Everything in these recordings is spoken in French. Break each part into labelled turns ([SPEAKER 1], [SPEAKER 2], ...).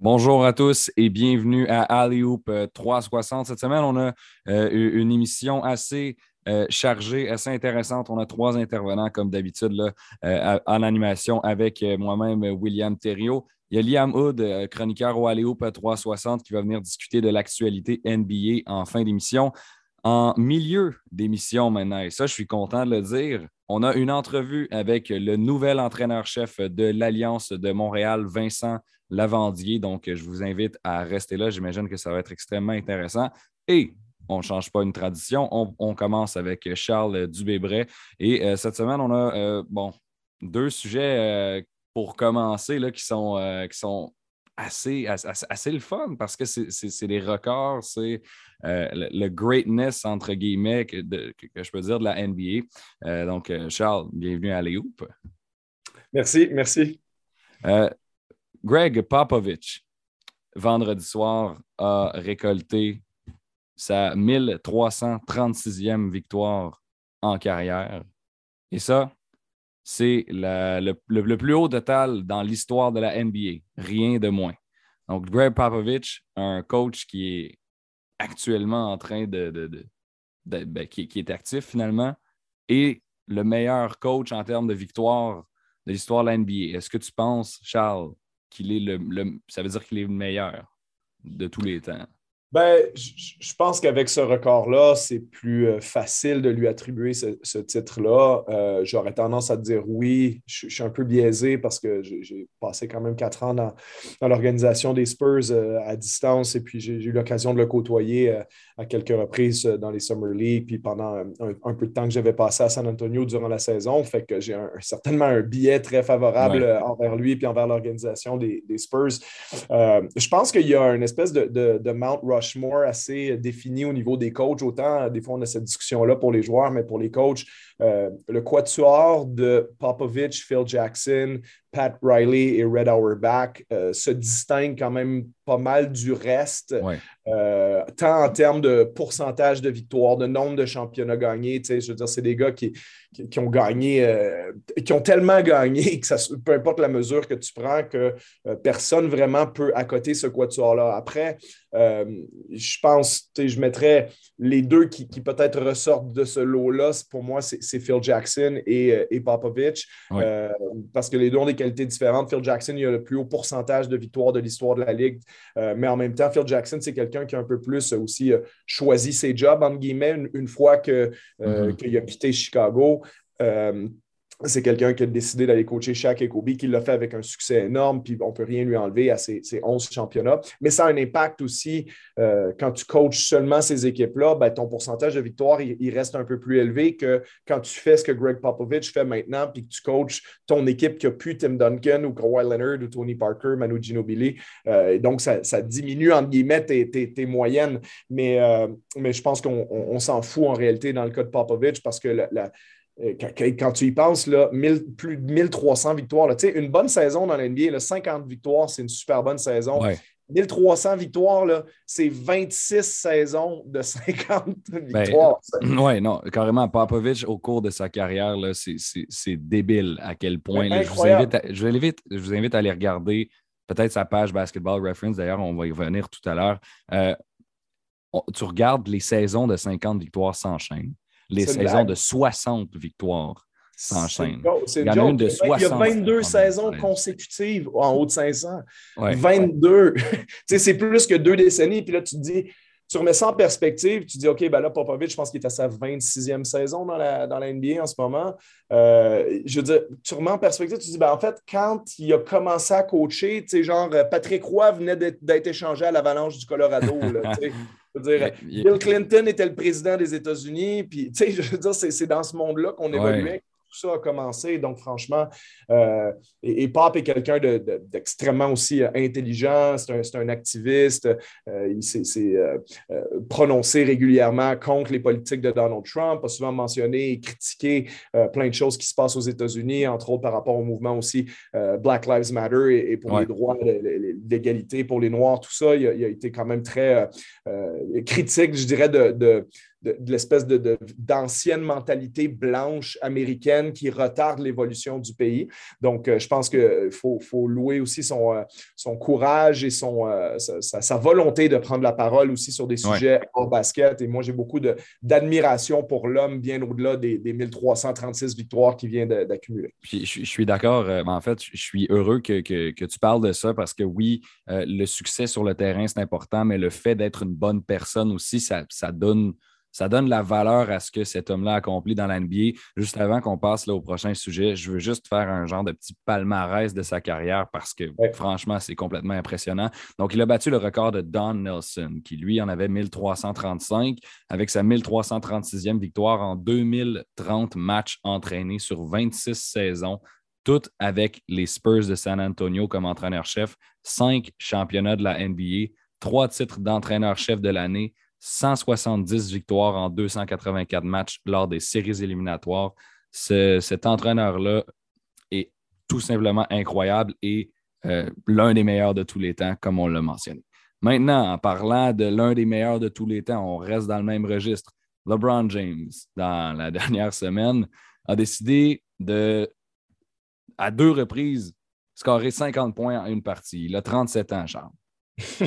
[SPEAKER 1] Bonjour à tous et bienvenue à Alley-Oop 360. Cette semaine, on a euh, une émission assez euh, chargée, assez intéressante. On a trois intervenants, comme d'habitude, euh, en animation avec moi-même, William Thériault. Il y a Liam Hood, chroniqueur au Alley-Oop 360, qui va venir discuter de l'actualité NBA en fin d'émission. En milieu d'émission maintenant, et ça, je suis content de le dire, on a une entrevue avec le nouvel entraîneur-chef de l'Alliance de Montréal, Vincent Lavandier. Donc, je vous invite à rester là. J'imagine que ça va être extrêmement intéressant. Et on ne change pas une tradition. On, commence avec Charles Dubébret. Et euh, cette semaine, on a euh, bon, deux sujets euh, pour commencer là, qui, sont, qui sont assez, assez, le fun parce que c'est des records, c'est le, greatness, entre guillemets, que, je peux dire de la NBA. donc, Charles, bienvenue à Léoup.
[SPEAKER 2] Merci, merci.
[SPEAKER 1] Greg Popovich, vendredi soir, a récolté sa 1336e victoire en carrière. Et ça, c'est le, plus haut total dans l'histoire de la NBA. Rien de moins. Donc, Greg Popovich, un coach qui est actuellement en train de. Ben, qui, est actif finalement, et le meilleur coach en termes de victoire de l'histoire de la NBA. Est-ce que tu penses, Charles, qu'il est le, ça veut dire qu'il est le meilleur de tous les temps.
[SPEAKER 2] Ben, je pense qu'avec ce record-là, c'est plus euh, facile de lui attribuer ce, titre-là. Euh, j'aurais tendance à dire oui. Je, suis un peu biaisé parce que j'ai passé quand même quatre ans dans, l'organisation des Spurs euh, à distance et puis j'ai eu l'occasion de le côtoyer à quelques reprises dans les Summer League puis pendant un, peu de temps que j'avais passé à San Antonio durant la saison. Fait que j'ai certainement un billet très favorable envers lui puis envers l'organisation des, Spurs. je pense qu'il y a une espèce de, de, de Mount Rushmore assez défini au niveau des coachs. Autant, des fois, on a cette discussion-là pour les joueurs, mais pour les coachs, euh, le quatuor de Popovich, Phil Jackson, Pat Riley et Red Auerbach euh, se distinguent quand même pas mal du reste, euh, tant en termes de pourcentage de victoires, de nombre de championnats gagnés. Je veux dire, c'est des gars qui, qui, ont gagné, qui ont tellement gagné que ça, peu importe la mesure que tu prends, que personne vraiment peut accoter ce quatuor-là. Après, je pense, je mettrais les deux qui, qui peut-être ressortent de ce lot-là, pour moi, c'est c'est Phil Jackson et, euh, et Popovich, euh, parce que les deux ont des qualités différentes. Phil Jackson, il a le plus haut pourcentage de victoires de l'histoire de la Ligue, euh, mais en même temps, Phil Jackson, c'est quelqu'un qui a un peu plus aussi choisi ses jobs, entre guillemets, une, fois mm-hmm. qu'il a quitté Chicago c'est quelqu'un qui a décidé d'aller coacher Shaq et Kobe, qui l'a fait avec un succès énorme, puis on ne peut rien lui enlever à ses, 11 championnats. Mais ça a un impact aussi euh, quand tu coaches seulement ces équipes-là, ben, ton pourcentage de victoire, il, reste un peu plus élevé que quand tu fais ce que Greg Popovich fait maintenant, puis que tu coaches ton équipe qui a pu Tim Duncan ou Kawhi Leonard ou Tony Parker, Manu Ginobili. Euh, donc, ça, diminue, entre guillemets, tes, moyennes. Mais, euh, mais je pense qu'on s'en fout en réalité dans le cas de Popovich parce que la quand, tu y penses, là, plus de 1300 victoires. une bonne saison dans l'NBA, 50 victoires, c'est une super bonne saison. 1300 victoires, c'est 26 saisons de 50 ben, victoires.
[SPEAKER 1] oui, non, carrément. Popovic, au cours de sa carrière, c'est débile à quel point. je, vous invite à, je, vous invite, à aller regarder peut-être sa page Basketball Reference. D'ailleurs, on va y revenir tout à l'heure. Euh, tu regardes les saisons de 50 victoires sans chaîne les saisons de 60 victoires s'enchaînent.
[SPEAKER 2] Il y en a de 60. Il y a 22 saisons consécutives en haut de 500. 22. c'est plus que deux décennies. Puis là, tu te dis, tu remets ça en perspective, tu dis, OK, ben là, Popovic, je pense qu'il est à sa 26e saison dans la, dans la NBA en ce moment. Euh, je veux dire, tu remets en perspective, tu dis, ben, en fait, quand il a commencé à coacher, tu sais, genre, Patrick Roy venait d'être échangé à l'Avalanche du Colorado. Là, dire, Bill Clinton était le président des États-Unis, puis, tu sais, je veux dire, c'est dans ce monde-là qu'on évoluait tout ça a commencé. Donc, franchement, euh, et, Pop est quelqu'un d'extrêmement aussi euh, intelligent, c'est un, activiste, euh, il s'est prononcé régulièrement contre les politiques de Donald Trump, a souvent mentionné et critiqué plein de choses qui se passent aux États-Unis, entre autres par rapport au mouvement aussi Black Lives Matter et, pour les droits d'égalité pour les Noirs, tout ça. Il a, été quand même très critique, je dirais, de de, l'espèce d'ancienne mentalité blanche américaine qui retarde l'évolution du pays. Donc, je pense qu'il faut, louer aussi son, son courage et son, sa, volonté de prendre la parole aussi sur des sujets hors basket. Et moi, j'ai beaucoup d'admiration pour l'homme bien au-delà des, 1336 victoires qu'il vient d'accumuler.
[SPEAKER 1] Je, je, suis d'accord. en fait, je suis heureux que, tu parles de ça parce que oui, le succès sur le terrain, c'est important, mais le fait d'être une bonne personne aussi, ça, donne, ça donne la valeur à ce que cet homme-là accomplit dans la NBA. Juste avant qu'on passe là, au prochain sujet, je veux juste faire un genre de petit palmarès de sa carrière parce que franchement, c'est complètement impressionnant. Donc, il a battu le record de Don Nelson, qui lui en avait 1335 avec sa 1336e victoire en 2030 matchs entraînés sur 26 saisons tout avec les Spurs de San Antonio comme entraîneur-chef, cinq championnats de la NBA, trois titres d'entraîneur-chef de l'année, 170 victoires en 284 matchs lors des séries éliminatoires. cet entraîneur-là est tout simplement incroyable et euh, l'un des meilleurs de tous les temps, comme on l'a mentionné. Maintenant, en parlant de l'un des meilleurs de tous les temps, on reste dans le même registre. LeBron James, dans la dernière semaine, a décidé de à deux reprises, scoré 50 points en une partie. Il a 37 ans, Charles.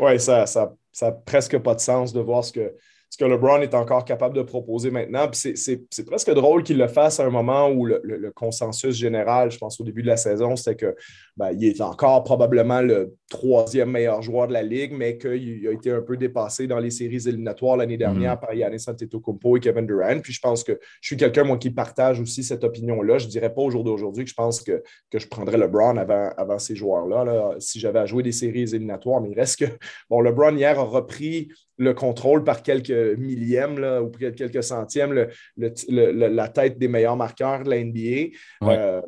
[SPEAKER 2] oui, ça n'a ça, ça presque pas de sens de voir ce que, ce que LeBron est encore capable de proposer maintenant. c'est presque drôle qu'il le fasse à un moment où le, consensus général, je pense au début de la saison, c'était qu'il ben, est encore probablement le troisième meilleur joueur de la Ligue, mais qu'il a été un peu dépassé dans les séries éliminatoires l'année dernière mm. par Yannis Antetokounmpo et Kevin Durant. Puis je pense que je suis quelqu'un, moi, qui partage aussi cette opinion-là. Je ne dirais pas au jour d'aujourd'hui que je pense que, que je prendrais LeBron avant, avant ces joueurs-là, là, si j'avais à jouer des séries éliminatoires. Mais il reste que, bon, LeBron hier a repris le contrôle par quelques millièmes là, ou quelques centièmes la tête des meilleurs marqueurs de la NBA. Euh,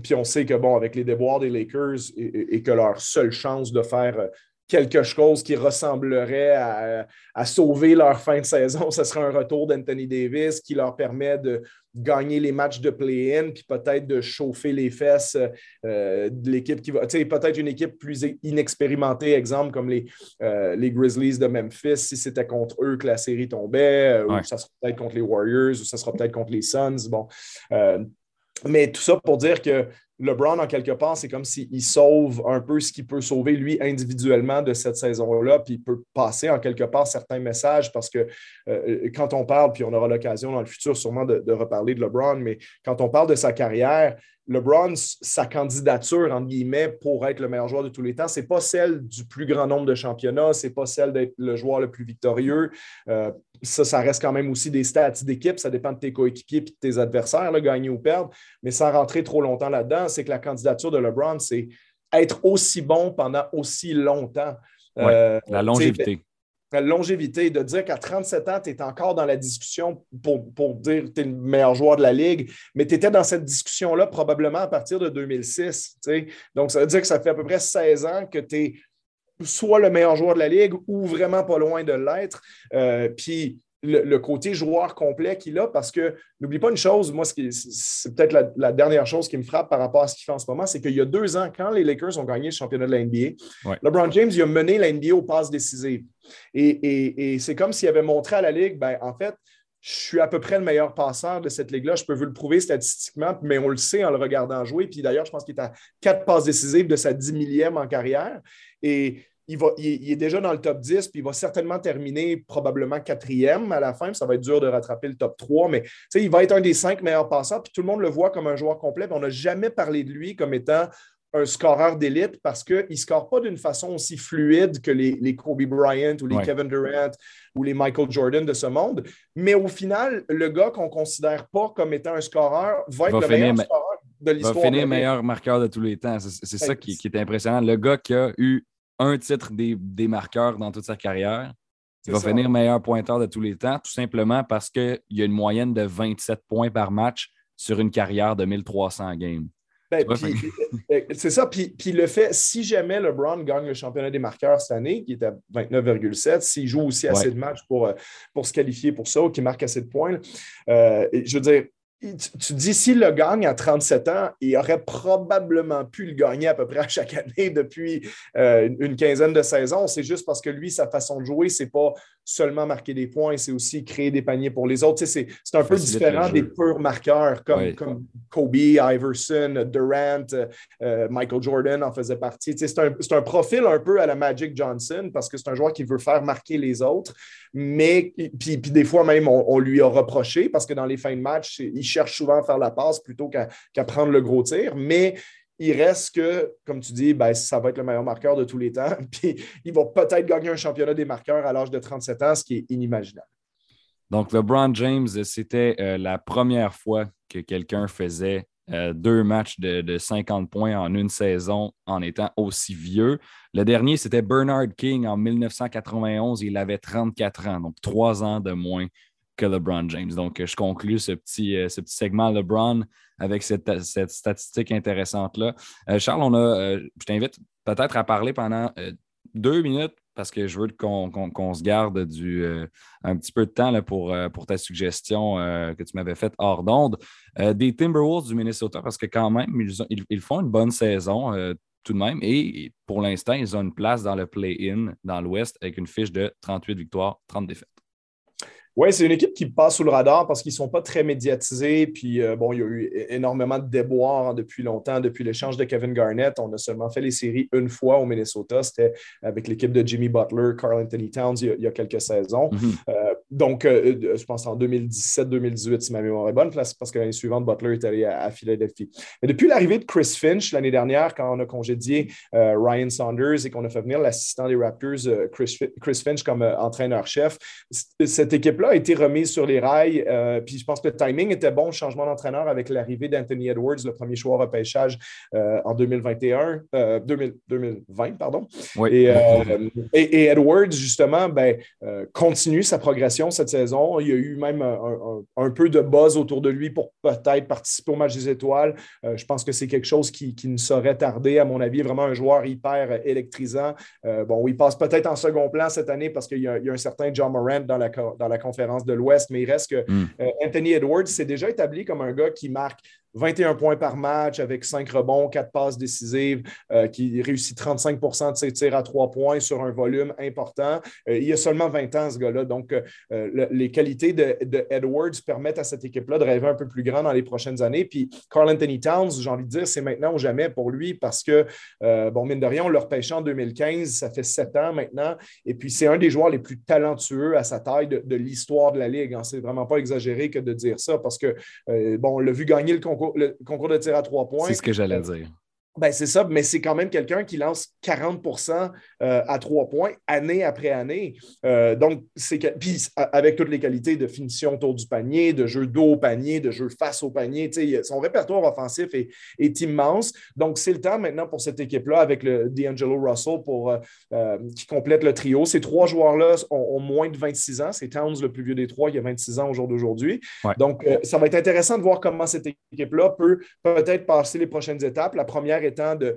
[SPEAKER 2] puis on sait que, bon, avec les déboires des Lakers et, que leur seule chance de faire euh, quelque chose qui ressemblerait à, sauver leur fin de saison, ce serait un retour d'Anthony Davis qui leur permet de gagner les matchs de play-in, puis peut-être de chauffer les fesses euh, de l'équipe qui va. Tu sais, peut-être une équipe plus inexpérimentée, exemple comme les, euh, les Grizzlies de Memphis, si c'était contre eux que la série tombait, ou ça sera peut-être contre les Warriors, ou ça sera peut-être contre les Suns. Bon. Mais tout ça pour dire que LeBron, en quelque part, c'est comme s'il sauve un peu ce qu'il peut sauver lui individuellement de cette saison-là, puis il peut passer en quelque part certains messages parce que euh, quand on parle, puis on aura l'occasion dans le futur sûrement de, reparler de LeBron, mais quand on parle de sa carrière, LeBron, sa candidature, entre guillemets, pour être le meilleur joueur de tous les temps, ce n'est pas celle du plus grand nombre de championnats, ce n'est pas celle d'être le joueur le plus victorieux. Euh, ça, ça reste quand même aussi des stats d'équipe, ça dépend de tes coéquipiers et de tes adversaires, gagner ou perdre. Mais sans rentrer trop longtemps là-dedans, c'est que la candidature de LeBron, c'est être aussi bon pendant aussi longtemps.
[SPEAKER 1] Euh, la longévité
[SPEAKER 2] la longévité, de dire qu'à 37 ans, tu es encore dans la discussion pour, pour dire que tu es le meilleur joueur de la Ligue, mais tu étais dans cette discussion-là probablement à partir de 2006. Donc, ça veut dire que ça fait à peu près 16 ans que tu es soit le meilleur joueur de la Ligue ou vraiment pas loin de l'être. Euh, puis, le, côté joueur complet qu'il a, parce que n'oublie pas une chose, moi, c'est peut-être la, dernière chose qui me frappe par rapport à ce qu'il fait en ce moment, c'est qu'il y a deux ans, quand les Lakers ont gagné le championnat de la NBA, LeBron James il a mené la NBA aux passes décisives. Et, c'est comme s'il avait montré à la Ligue, ben, en fait, je suis à peu près le meilleur passeur de cette ligue-là. Je peux vous le prouver statistiquement, mais on le sait en le regardant jouer. Puis d'ailleurs, je pense qu'il est à quatre passes décisives de sa dix millième en carrière. Et il, est déjà dans le top 10, puis il va certainement terminer probablement quatrième à la fin. Ça va être dur de rattraper le top 3, mais il va être un des cinq meilleurs passeurs, puis tout le monde le voit comme un joueur complet. On n'a jamais parlé de lui comme étant un scoreur d'élite parce qu'il ne score pas d'une façon aussi fluide que les, Kobe Bryant ou les Kevin Durant ou les Michael Jordan de ce monde. Mais au final, le gars qu'on ne considère pas comme étant un scoreur va être le meilleur scoreur de l'histoire.
[SPEAKER 1] Va finir meilleur marqueur de tous les temps. C'est ça qui, qui, est impressionnant. Le gars qui a eu un titre des, marqueurs dans toute sa carrière. Il va finir meilleur pointeur de tous les temps, tout simplement parce qu'il y a une moyenne de 27 points par match sur une carrière de 1300 games.
[SPEAKER 2] Ben, ben, c'est ça. Puis, le fait, si jamais LeBron gagne le championnat des marqueurs cette année, qui est à 29,7, s'il joue aussi assez de matchs pour, euh, pour se qualifier pour ça, ou qu'il marque assez de points, euh, je veux dire, tu, dis, s'il le gagne à 37 ans, il aurait probablement pu le gagner à peu près à chaque année depuis euh, une quinzaine de saisons. C'est juste parce que lui, sa façon de jouer, c'est pas seulement marquer des points, c'est aussi créer des paniers pour les autres. c'est un peu différent des purs marqueurs comme, comme Kobe, Iverson, Durant, euh, Michael Jordan en faisait partie. c'est un, un, profil un peu à la Magic Johnson parce que c'est un joueur qui veut faire marquer les autres, mais puis, puis des fois même, on, lui a reproché parce que dans les fins de match, il cherche souvent à faire la passe plutôt qu'à prendre le gros tir. Mais il reste que, comme tu dis, ben, ça va être le meilleur marqueur de tous les temps. Puis il va peut-être gagner un championnat des marqueurs à l'âge de 37 ans, ce qui est inimaginable.
[SPEAKER 1] Donc, LeBron James, c'était euh, la première fois que quelqu'un faisait euh, deux matchs de, de, 50 points en une saison en étant aussi vieux. Le dernier, c'était Bernard King en 1991. Il avait 34 ans, donc trois ans de moins que LeBron James. Donc, je conclus ce petit, euh, ce petit segment LeBron avec cette, statistique intéressante-là. Euh, Charles, on a, euh, je t'invite peut-être à parler pendant deux minutes parce que je veux qu'on se garde du, un petit peu de temps là, pour, pour ta suggestion que tu m'avais faite hors d'onde. des Timberwolves du Minnesota, parce que quand même, ils, ils, font une bonne saison tout de même. Et pour l'instant, ils ont une place dans le play-in dans l'Ouest avec une fiche de 38 victoires, 30 défaites.
[SPEAKER 2] Oui, c'est une équipe qui passe sous le radar parce qu'ils ne sont pas très médiatisés. Puis, euh, bon, il y a eu énormément de déboires depuis longtemps. Depuis l'échange de Kevin Garnett, on a seulement fait les séries une fois au Minnesota. C'était avec l'équipe de Jimmy Butler, Carl Anthony Towns il y a, quelques saisons. Mm-hmm. Euh, donc, euh, je pense en 2017-2018, si ma mémoire est bonne, parce que l'année suivante, Butler est allé à, Philadelphie. Mais depuis l'arrivée de Chris Finch l'année dernière, quand on a congédié Ryan Saunders et qu'on a fait venir l'assistant des Raptors, Chris, Chris Finch, comme entraîneur-chef, cette équipe a été remise sur les rails. Euh, puis je pense que le timing était bon, le changement d'entraîneur avec l'arrivée d'Anthony Edwards, le premier choix repêchage euh, en 2021, 2020, euh, pardon. Et, et, Edwards, justement, ben, continue sa progression cette saison. Il y a eu même un, peu de buzz autour de lui pour peut-être participer au match des étoiles. je pense que c'est quelque chose qui, ne saurait tarder, à mon avis, vraiment un joueur hyper électrisant. bon, il passe peut-être en second plan cette année parce qu'il y, a un certain John Morant dans la, dans la conférence de l'Ouest, mais il reste que hmm. euh, Anthony Edwards s'est déjà établi comme un gars qui marque 21 points par match avec 5 rebonds, 4 passes décisives, euh, qui réussit 35% de ses tirs à 3 points sur un volume important. Euh, il a seulement 20 ans, ce gars-là. Donc, euh, les qualités de, Edwards permettent à cette équipe-là de rêver un peu plus grand dans les prochaines années. Puis, Carl Anthony Towns, j'ai envie de dire, c'est maintenant ou jamais pour lui parce que, bon, mine de rien, on l'a repêché en 2015. Ça fait 7 ans maintenant. Et puis, c'est un des joueurs les plus talentueux à sa taille de, l'histoire de la Ligue. Hein. C'est vraiment pas exagéré que de dire ça parce que, bon, on l'a vu gagner le concours le concours de tir à trois points.
[SPEAKER 1] C'est ce que j'allais dire.
[SPEAKER 2] Ben, c'est ça, mais c'est quand même quelqu'un qui lance 40% euh, à trois points année après année. Euh, donc, c'est puis avec toutes les qualités de finition autour du panier, de jeu dos au panier, de jeu face au panier, son répertoire offensif est, immense. Donc, c'est le temps maintenant pour cette équipe-là avec le D'Angelo Russell pour, euh, qui complète le trio. Ces trois joueurs-là ont, moins de 26 ans. C'est Towns le plus vieux des trois, il a 26 ans au jour d'aujourd'hui. Donc, ça va être intéressant de voir comment cette équipe-là peut peut-être passer les prochaines étapes. La première étant de,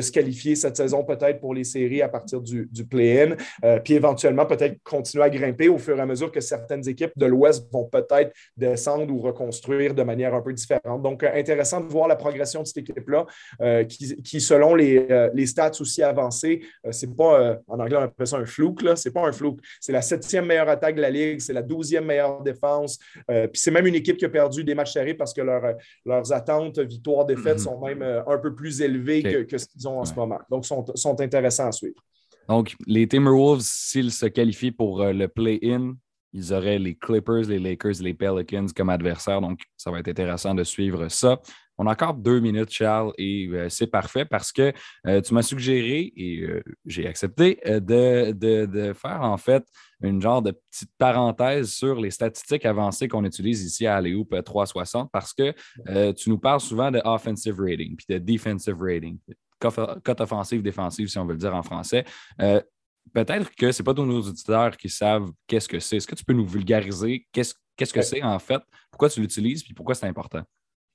[SPEAKER 2] se qualifier cette saison peut-être pour les séries à partir du, play-in, euh, puis éventuellement peut-être continuer à grimper au fur et à mesure que certaines équipes de l'Ouest vont peut-être descendre ou reconstruire de manière un peu différente. Donc, euh, intéressant de voir la progression de cette équipe-là, euh, qui, selon les, stats aussi avancées, c'est pas, en anglais on appelle ça un flouk, là, c'est pas un flouk, c'est la septième meilleure attaque de la Ligue, c'est la douzième meilleure défense, puis c'est même une équipe qui a perdu des matchs serrés parce que leurs attentes, victoires, défaites mm-hmm. sont même un peu plus élevés que, ce qu'ils ont en ce moment. Donc, sont, sont intéressants à suivre.
[SPEAKER 1] Donc, les Timberwolves, s'ils se qualifient pour euh, le play-in, ils auraient les Clippers, les Lakers, les Pelicans comme adversaires. Donc, ça va être intéressant de suivre ça. On a encore deux minutes, Charles, et euh, c'est parfait parce que euh, tu m'as suggéré, et j'ai accepté, de, de, faire en fait une genre de petite parenthèse sur les statistiques avancées qu'on utilise ici à Aléoupe 360 parce que euh, tu nous parles souvent de offensive rating puis de defensive rating, cote offensive, défensive, si on veut le dire en français. Euh, peut-être que ce n'est pas tous nos auditeurs qui savent qu'est-ce que c'est. Est-ce que tu peux nous vulgariser qu'est-ce que c'est en fait, pourquoi tu l'utilises puis pourquoi c'est important?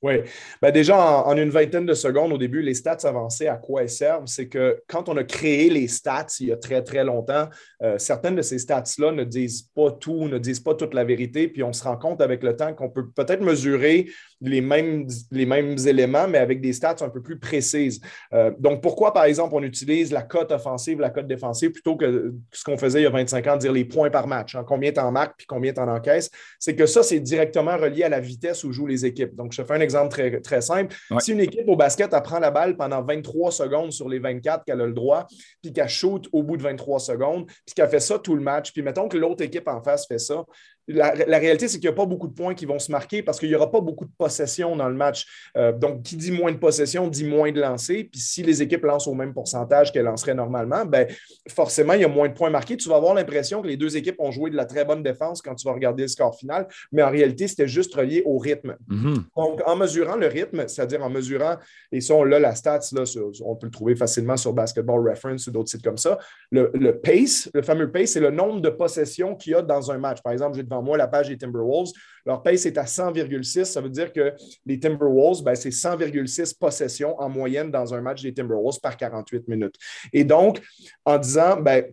[SPEAKER 2] Oui. Ben déjà, en, une vingtaine de secondes, au début, les stats avancées, à quoi elles servent? C'est que quand on a créé les stats il y a très, très longtemps, euh, certaines de ces stats-là ne disent pas tout, ne disent pas toute la vérité, puis on se rend compte avec le temps qu'on peut peut-être mesurer les mêmes, les mêmes éléments, mais avec des stats un peu plus précises. Euh, donc, pourquoi, par exemple, on utilise la cote offensive, la cote défensive, plutôt que ce qu'on faisait il y a 25 ans, dire les points par match, hein, combien tu en marques, puis combien tu en encaisses? C'est que ça, c'est directement relié à la vitesse où jouent les équipes. Donc, je fais un exemple très, très simple. Si une équipe au basket elle prend la balle pendant 23 secondes sur les 24 qu'elle a le droit, puis qu'elle shoot au bout de 23 secondes, puis qu'elle fait ça tout le match, puis mettons que l'autre équipe en face fait ça, la, réalité, c'est qu'il n'y a pas beaucoup de points qui vont se marquer parce qu'il n'y aura pas beaucoup de possession dans le match. Euh, donc, qui dit moins de possession dit moins de lancers. Puis si les équipes lancent au même pourcentage qu'elles lanceraient normalement, ben, forcément, il y a moins de points marqués. Tu vas avoir l'impression que les deux équipes ont joué de la très bonne défense quand tu vas regarder le score final, mais en réalité, c'était juste relié au rythme. Mm-hmm. Donc, en mesurant le rythme, c'est-à-dire en mesurant, et ça, on l'a, la stats, là, on peut le trouver facilement sur Basketball Reference ou d'autres sites comme ça. Le, pace, le fameux pace, c'est le nombre de possessions qu'il y a dans un match. Par exemple, j'ai devant moi la page des Timberwolves. Leur pace est à 100,6. Ça veut dire que les Timberwolves, ben, c'est 100,6 possessions en moyenne dans un match des Timberwolves par 48 minutes. Et donc, en disant, ben,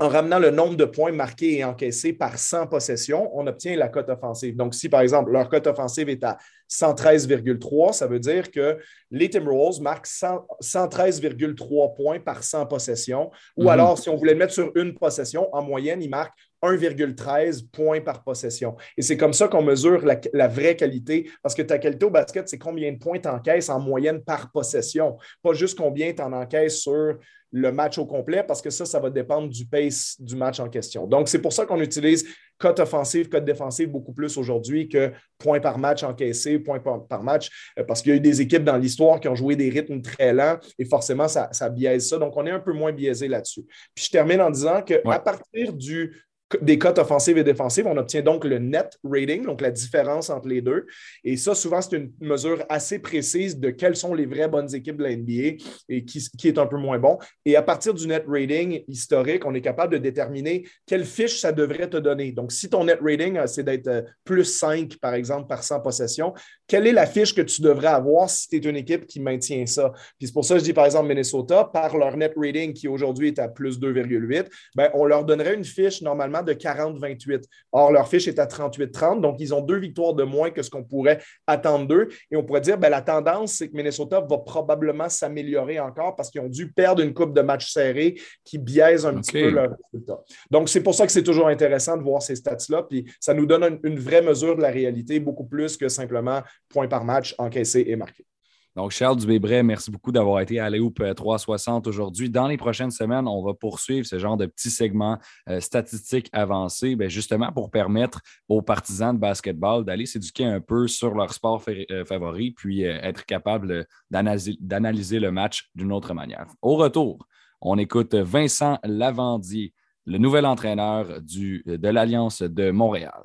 [SPEAKER 2] en ramenant le nombre de points marqués et encaissés par 100 possessions, on obtient la cote offensive. Donc, si par exemple leur cote offensive est à 113,3, ça veut dire que les Timberwolves marquent 113,3 points par 100 possessions. Ou mhm. alors, si on voulait le mettre sur une possession, en moyenne, ils marquent 1,13 points par possession. Et c'est comme ça qu'on mesure la, vraie qualité, parce que ta qualité au basket, c'est combien de points tu encaisses en moyenne par possession, pas juste combien tu en encaisses sur le match au complet, parce que ça, ça va dépendre du pace du match en question. Donc, c'est pour ça qu'on utilise cote offensive, cote défensive beaucoup plus aujourd'hui que points par match encaissés, points par, match, euh, parce qu'il y a eu des équipes dans l'histoire qui ont joué des rythmes très lents et forcément, ça, biaise ça. Donc, on est un peu moins biaisé là-dessus. Puis, je termine en disant qu'à partir du des cotes offensives et défensives. On obtient donc le net rating, donc la différence entre les deux. Et ça, souvent, c'est une mesure assez précise de quelles sont les vraies bonnes équipes de la NBA et qui, est un peu moins bon. Et à partir du net rating historique, on est capable de déterminer quelle fiche ça devrait te donner. Donc, si ton net rating, euh, c'est d'être euh, plus 5, par exemple, par 100 possessions, quelle est la fiche que tu devrais avoir si tu es une équipe qui maintient ça? Puis c'est pour ça que je dis, par exemple, Minnesota, par leur net rating qui aujourd'hui est à plus 2,8, ben, on leur donnerait une fiche normalement de 40-28. Or, leur fiche est à 38-30, donc ils ont deux victoires de moins que ce qu'on pourrait attendre d'eux. Et on pourrait dire, ben, la tendance, c'est que Minnesota va probablement s'améliorer encore parce qu'ils ont dû perdre une coupe de matchs serrés qui biaise un petit peu leur résultat. Donc, c'est pour ça que c'est toujours intéressant de voir ces stats-là, puis ça nous donne une vraie mesure de la réalité, beaucoup plus que simplement points par match encaissés et marqués.
[SPEAKER 1] Donc, Charles Dubébret, merci beaucoup d'avoir été à Léoup 360 aujourd'hui. Dans les prochaines semaines, on va poursuivre ce genre de petits segments euh, statistiques avancés, bien, justement pour permettre aux partisans de basketball d'aller s'éduquer un peu sur leur sport euh, favori, puis euh, être capable d'analyser le match d'une autre manière. Au retour, on écoute Vincent Lavandier, le nouvel entraîneur de l'Alliance de Montréal.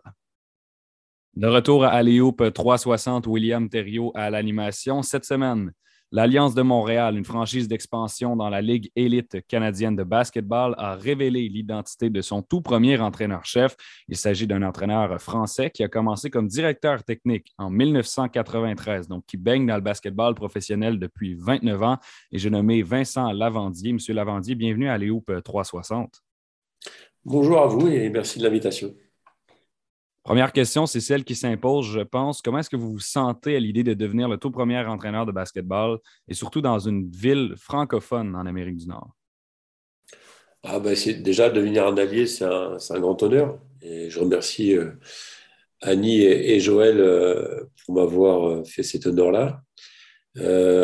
[SPEAKER 1] De retour à Aléoupe 360, William Thériault à l'animation. Cette semaine, l'Alliance de Montréal, une franchise d'expansion dans la Ligue élite canadienne de basketball, a révélé l'identité de son tout premier entraîneur-chef. Il s'agit d'un entraîneur français qui a commencé comme directeur technique en 1993, donc qui baigne dans le basketball professionnel depuis 29 ans. Et j'ai nommé Vincent Lavandier. Monsieur Lavandier, bienvenue à Aléoupe 360.
[SPEAKER 3] Bonjour à vous et merci de l'invitation.
[SPEAKER 1] Première question, c'est celle qui s'impose, je pense. Comment est-ce que vous vous sentez à l'idée de devenir le tout premier entraîneur de basketball et surtout dans une ville francophone en Amérique du Nord?
[SPEAKER 3] Ah ben déjà devenir un allié, c'est un, grand honneur. Et je remercie euh, Annie et, Joël euh, pour m'avoir euh, fait cet honneur-là.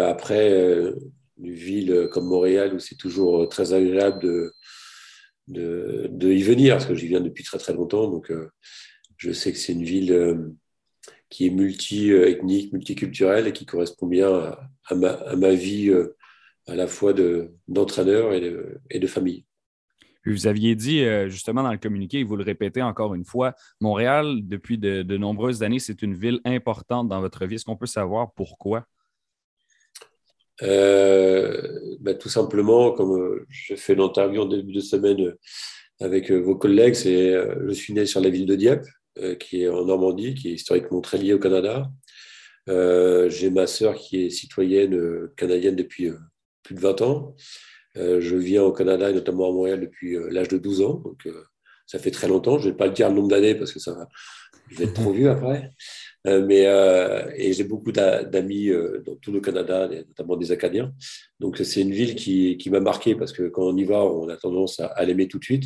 [SPEAKER 3] après, une ville comme Montréal où c'est toujours très agréable de, y venir, parce que j'y viens depuis très très longtemps. Donc, je sais que c'est une ville euh, qui est multi-ethnique, multiculturelle et qui correspond bien à, ma, vie euh, à la fois d'entraîneur et, de, famille.
[SPEAKER 1] vous aviez dit euh, justement dans le communiqué, et vous le répétez encore une fois, Montréal, depuis de, nombreuses années, c'est une ville importante dans votre vie. Est-ce qu'on peut savoir pourquoi?
[SPEAKER 3] Ben, tout simplement, comme je fais l'interview en début de semaine avec vos collègues, c'est je suis né sur la ville de Dieppe, qui est en Normandie, qui est historiquement très lié au Canada. j'ai ma sœur qui est citoyenne canadienne depuis plus de 20 ans. je viens au Canada et notamment à Montréal depuis l'âge de 12 ans. Donc, ça fait très longtemps. Je ne vais pas le dire le nombre d'années parce que ça va, je vais être trop vieux après. Euh, mais, euh, et j'ai beaucoup d'amis euh, dans tout le Canada, notamment des Acadiens. Donc c'est une ville qui, qui m'a marqué parce que quand on y va, on a tendance à, l'aimer tout de suite.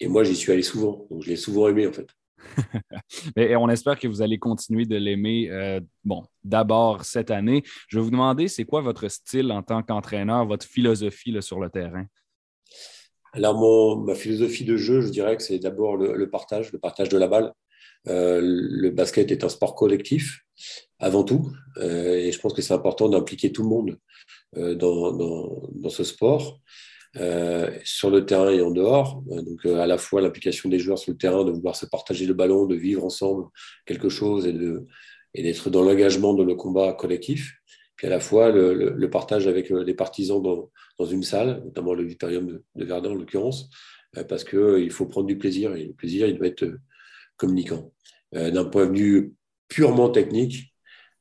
[SPEAKER 3] Et moi, j'y suis allé souvent. Donc je l'ai souvent aimé en fait.
[SPEAKER 1] et on espère que vous allez continuer de l'aimer. bon, d'abord cette année. Je vais vous demander, c'est quoi votre style en tant qu'entraîneur, votre philosophie sur le terrain?
[SPEAKER 3] Alors, ma philosophie de jeu, je dirais que c'est d'abord le, partage, le partage de la balle. Euh, le basket est un sport collectif avant tout, euh, et je pense que c'est important d'impliquer tout le monde euh, dans, ce sport. Sur le terrain et en dehors. Donc, à la fois l'implication des joueurs sur le terrain, de vouloir se partager le ballon, de vivre ensemble quelque chose et, de, et d'être dans l'engagement dans le combat collectif. Puis à la fois le, partage avec les partisans dans, dans, une salle, notamment le Vitorium de, de Verdun en l'occurrence, parce qu'il faut prendre du plaisir et le plaisir, il doit être communicant. Euh, d'un point de vue purement technique,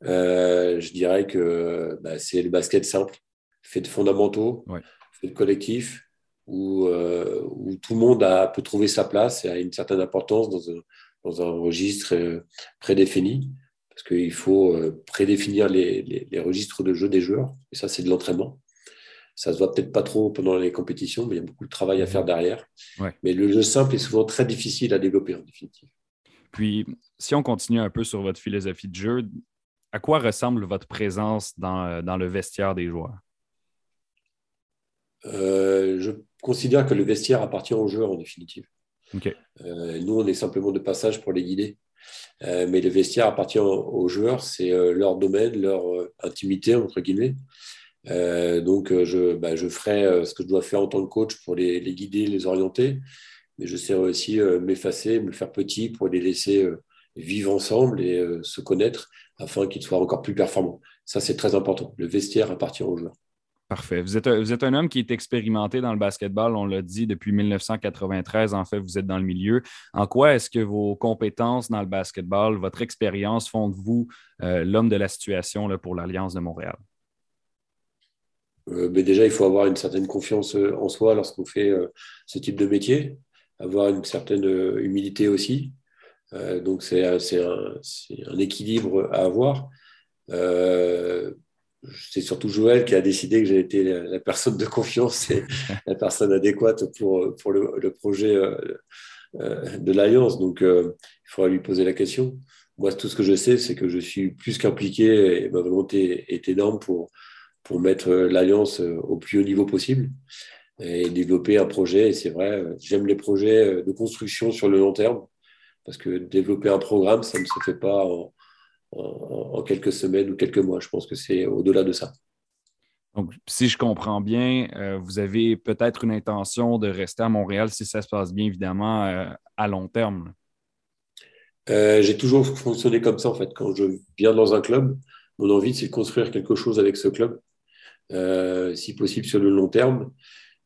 [SPEAKER 3] euh, je dirais que bah, c'est le basket simple, fait de fondamentaux, de collectif, où, euh, où, tout le monde a, peut trouver sa place et a une certaine importance dans un, dans un registre prédéfini, parce qu'il faut prédéfinir les, les, registres de jeu des joueurs, et ça c'est de l'entraînement. Ça se voit peut-être pas trop pendant les compétitions, mais il y a beaucoup de travail à faire derrière. Mais le jeu simple est souvent très difficile à développer en définitive.
[SPEAKER 1] Puis, si on continue un peu sur votre philosophie de jeu, à quoi ressemble votre présence dans, dans le vestiaire des joueurs?
[SPEAKER 3] Euh, je considère que le vestiaire appartient aux joueurs en définitive. Euh, nous, on est simplement de passage pour les guider. Euh, mais le vestiaire appartient aux joueurs, c'est leur domaine, leur intimité, entre guillemets. donc, je, bah, je, ferai ce que je dois faire en tant que coach pour les, les guider, les orienter mais je sais aussi m'effacer, me faire petit pour les laisser vivre ensemble et se connaître afin qu'ils soient encore plus performants. Ça, c'est très important. Le vestiaire appartient aux joueurs.
[SPEAKER 1] Parfait. Vous êtes, un, homme qui est expérimenté dans le basketball, on l'a dit depuis 1993. En fait, vous êtes dans le milieu. En quoi est-ce que vos compétences dans le basketball, votre expérience font de vous l'homme de la situation pour l'Alliance de Montréal?
[SPEAKER 3] mais déjà, il faut avoir une certaine confiance en soi lorsqu'on fait ce type de métier avoir une certaine euh, humilité aussi. Euh, donc, c'est un, équilibre à avoir. Euh, c'est surtout Joël qui a décidé que j'ai été la, personne de confiance et la personne adéquate pour, pour le, projet de l'Alliance. Donc, il faudra lui poser la question. Moi, tout ce que je sais, c'est que je suis plus qu'impliqué et ma volonté est énorme pour, pour mettre l'Alliance au plus haut niveau possible et développer un projet. Et c'est vrai, j'aime les projets de construction sur le long terme parce que développer un programme, ça ne se fait pas en, en, quelques semaines ou quelques mois. Je pense que c'est au-delà de ça.
[SPEAKER 1] Donc, si je comprends bien, euh, vous avez peut-être une intention de rester à Montréal si ça se passe bien, évidemment, euh, à long terme.
[SPEAKER 3] Euh, j'ai toujours fonctionné comme ça, en fait. Quand je viens dans un club, mon envie, c'est de construire quelque chose avec ce club, si possible sur le long terme.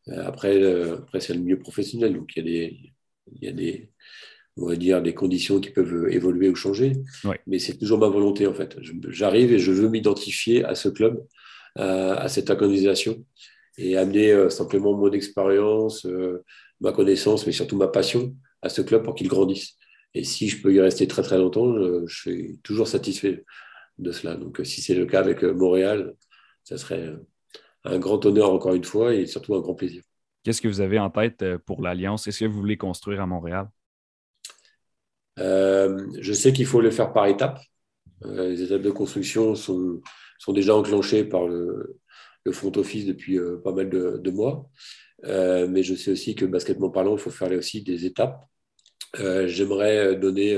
[SPEAKER 3] Après, après c'est le milieu professionnel, donc il y a des, il y a des, on va dire, des conditions qui peuvent évoluer ou changer. Mais c'est toujours ma volonté, en fait. J'arrive et je veux m'identifier à ce club, à, cette organisation, et amener euh, simplement mon expérience, ma connaissance, mais surtout ma passion à ce club pour qu'il grandisse. Et si je peux y rester très très longtemps, je, je suis toujours satisfait de cela. Donc si c'est le cas avec Montréal, ça serait un grand honneur encore une fois et surtout un grand plaisir.
[SPEAKER 1] Qu'est-ce que vous avez en tête euh, pour l'Alliance? Est-ce que vous voulez construire à Montréal?
[SPEAKER 3] Euh, je sais qu'il faut le faire par étapes. Euh, les étapes de construction sont, sont déjà enclenchées par le, le front office depuis pas mal de, mois. mais je sais aussi que basketball parlant, il faut faire aussi des étapes. J'aimerais donner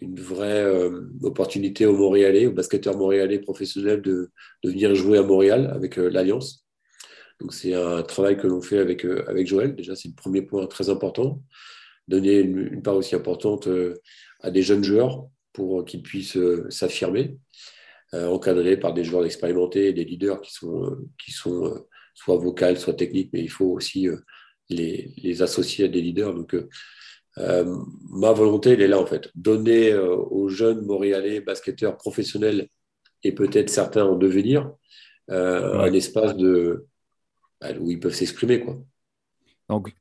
[SPEAKER 3] une vraie euh, opportunité aux Montréalais, aux basketteurs montréalais professionnels de, de venir jouer à Montréal avec euh, l'Alliance. Donc c'est un travail que l'on fait avec, euh, avec Joël. Déjà, c'est le premier point très important. Donner une, part aussi importante à des jeunes joueurs pour qu'ils puissent s'affirmer, encadrés par des joueurs expérimentés et des leaders qui sont, qui sont soit vocales, soit techniques, mais il faut aussi les, les associer à des leaders. Donc ma volonté, elle est là en fait. Donner aux jeunes Montréalais, basketteurs professionnels et peut-être certains en devenir, un espace de, bah, où ils peuvent s'exprimer. Quoi.
[SPEAKER 1] Donc,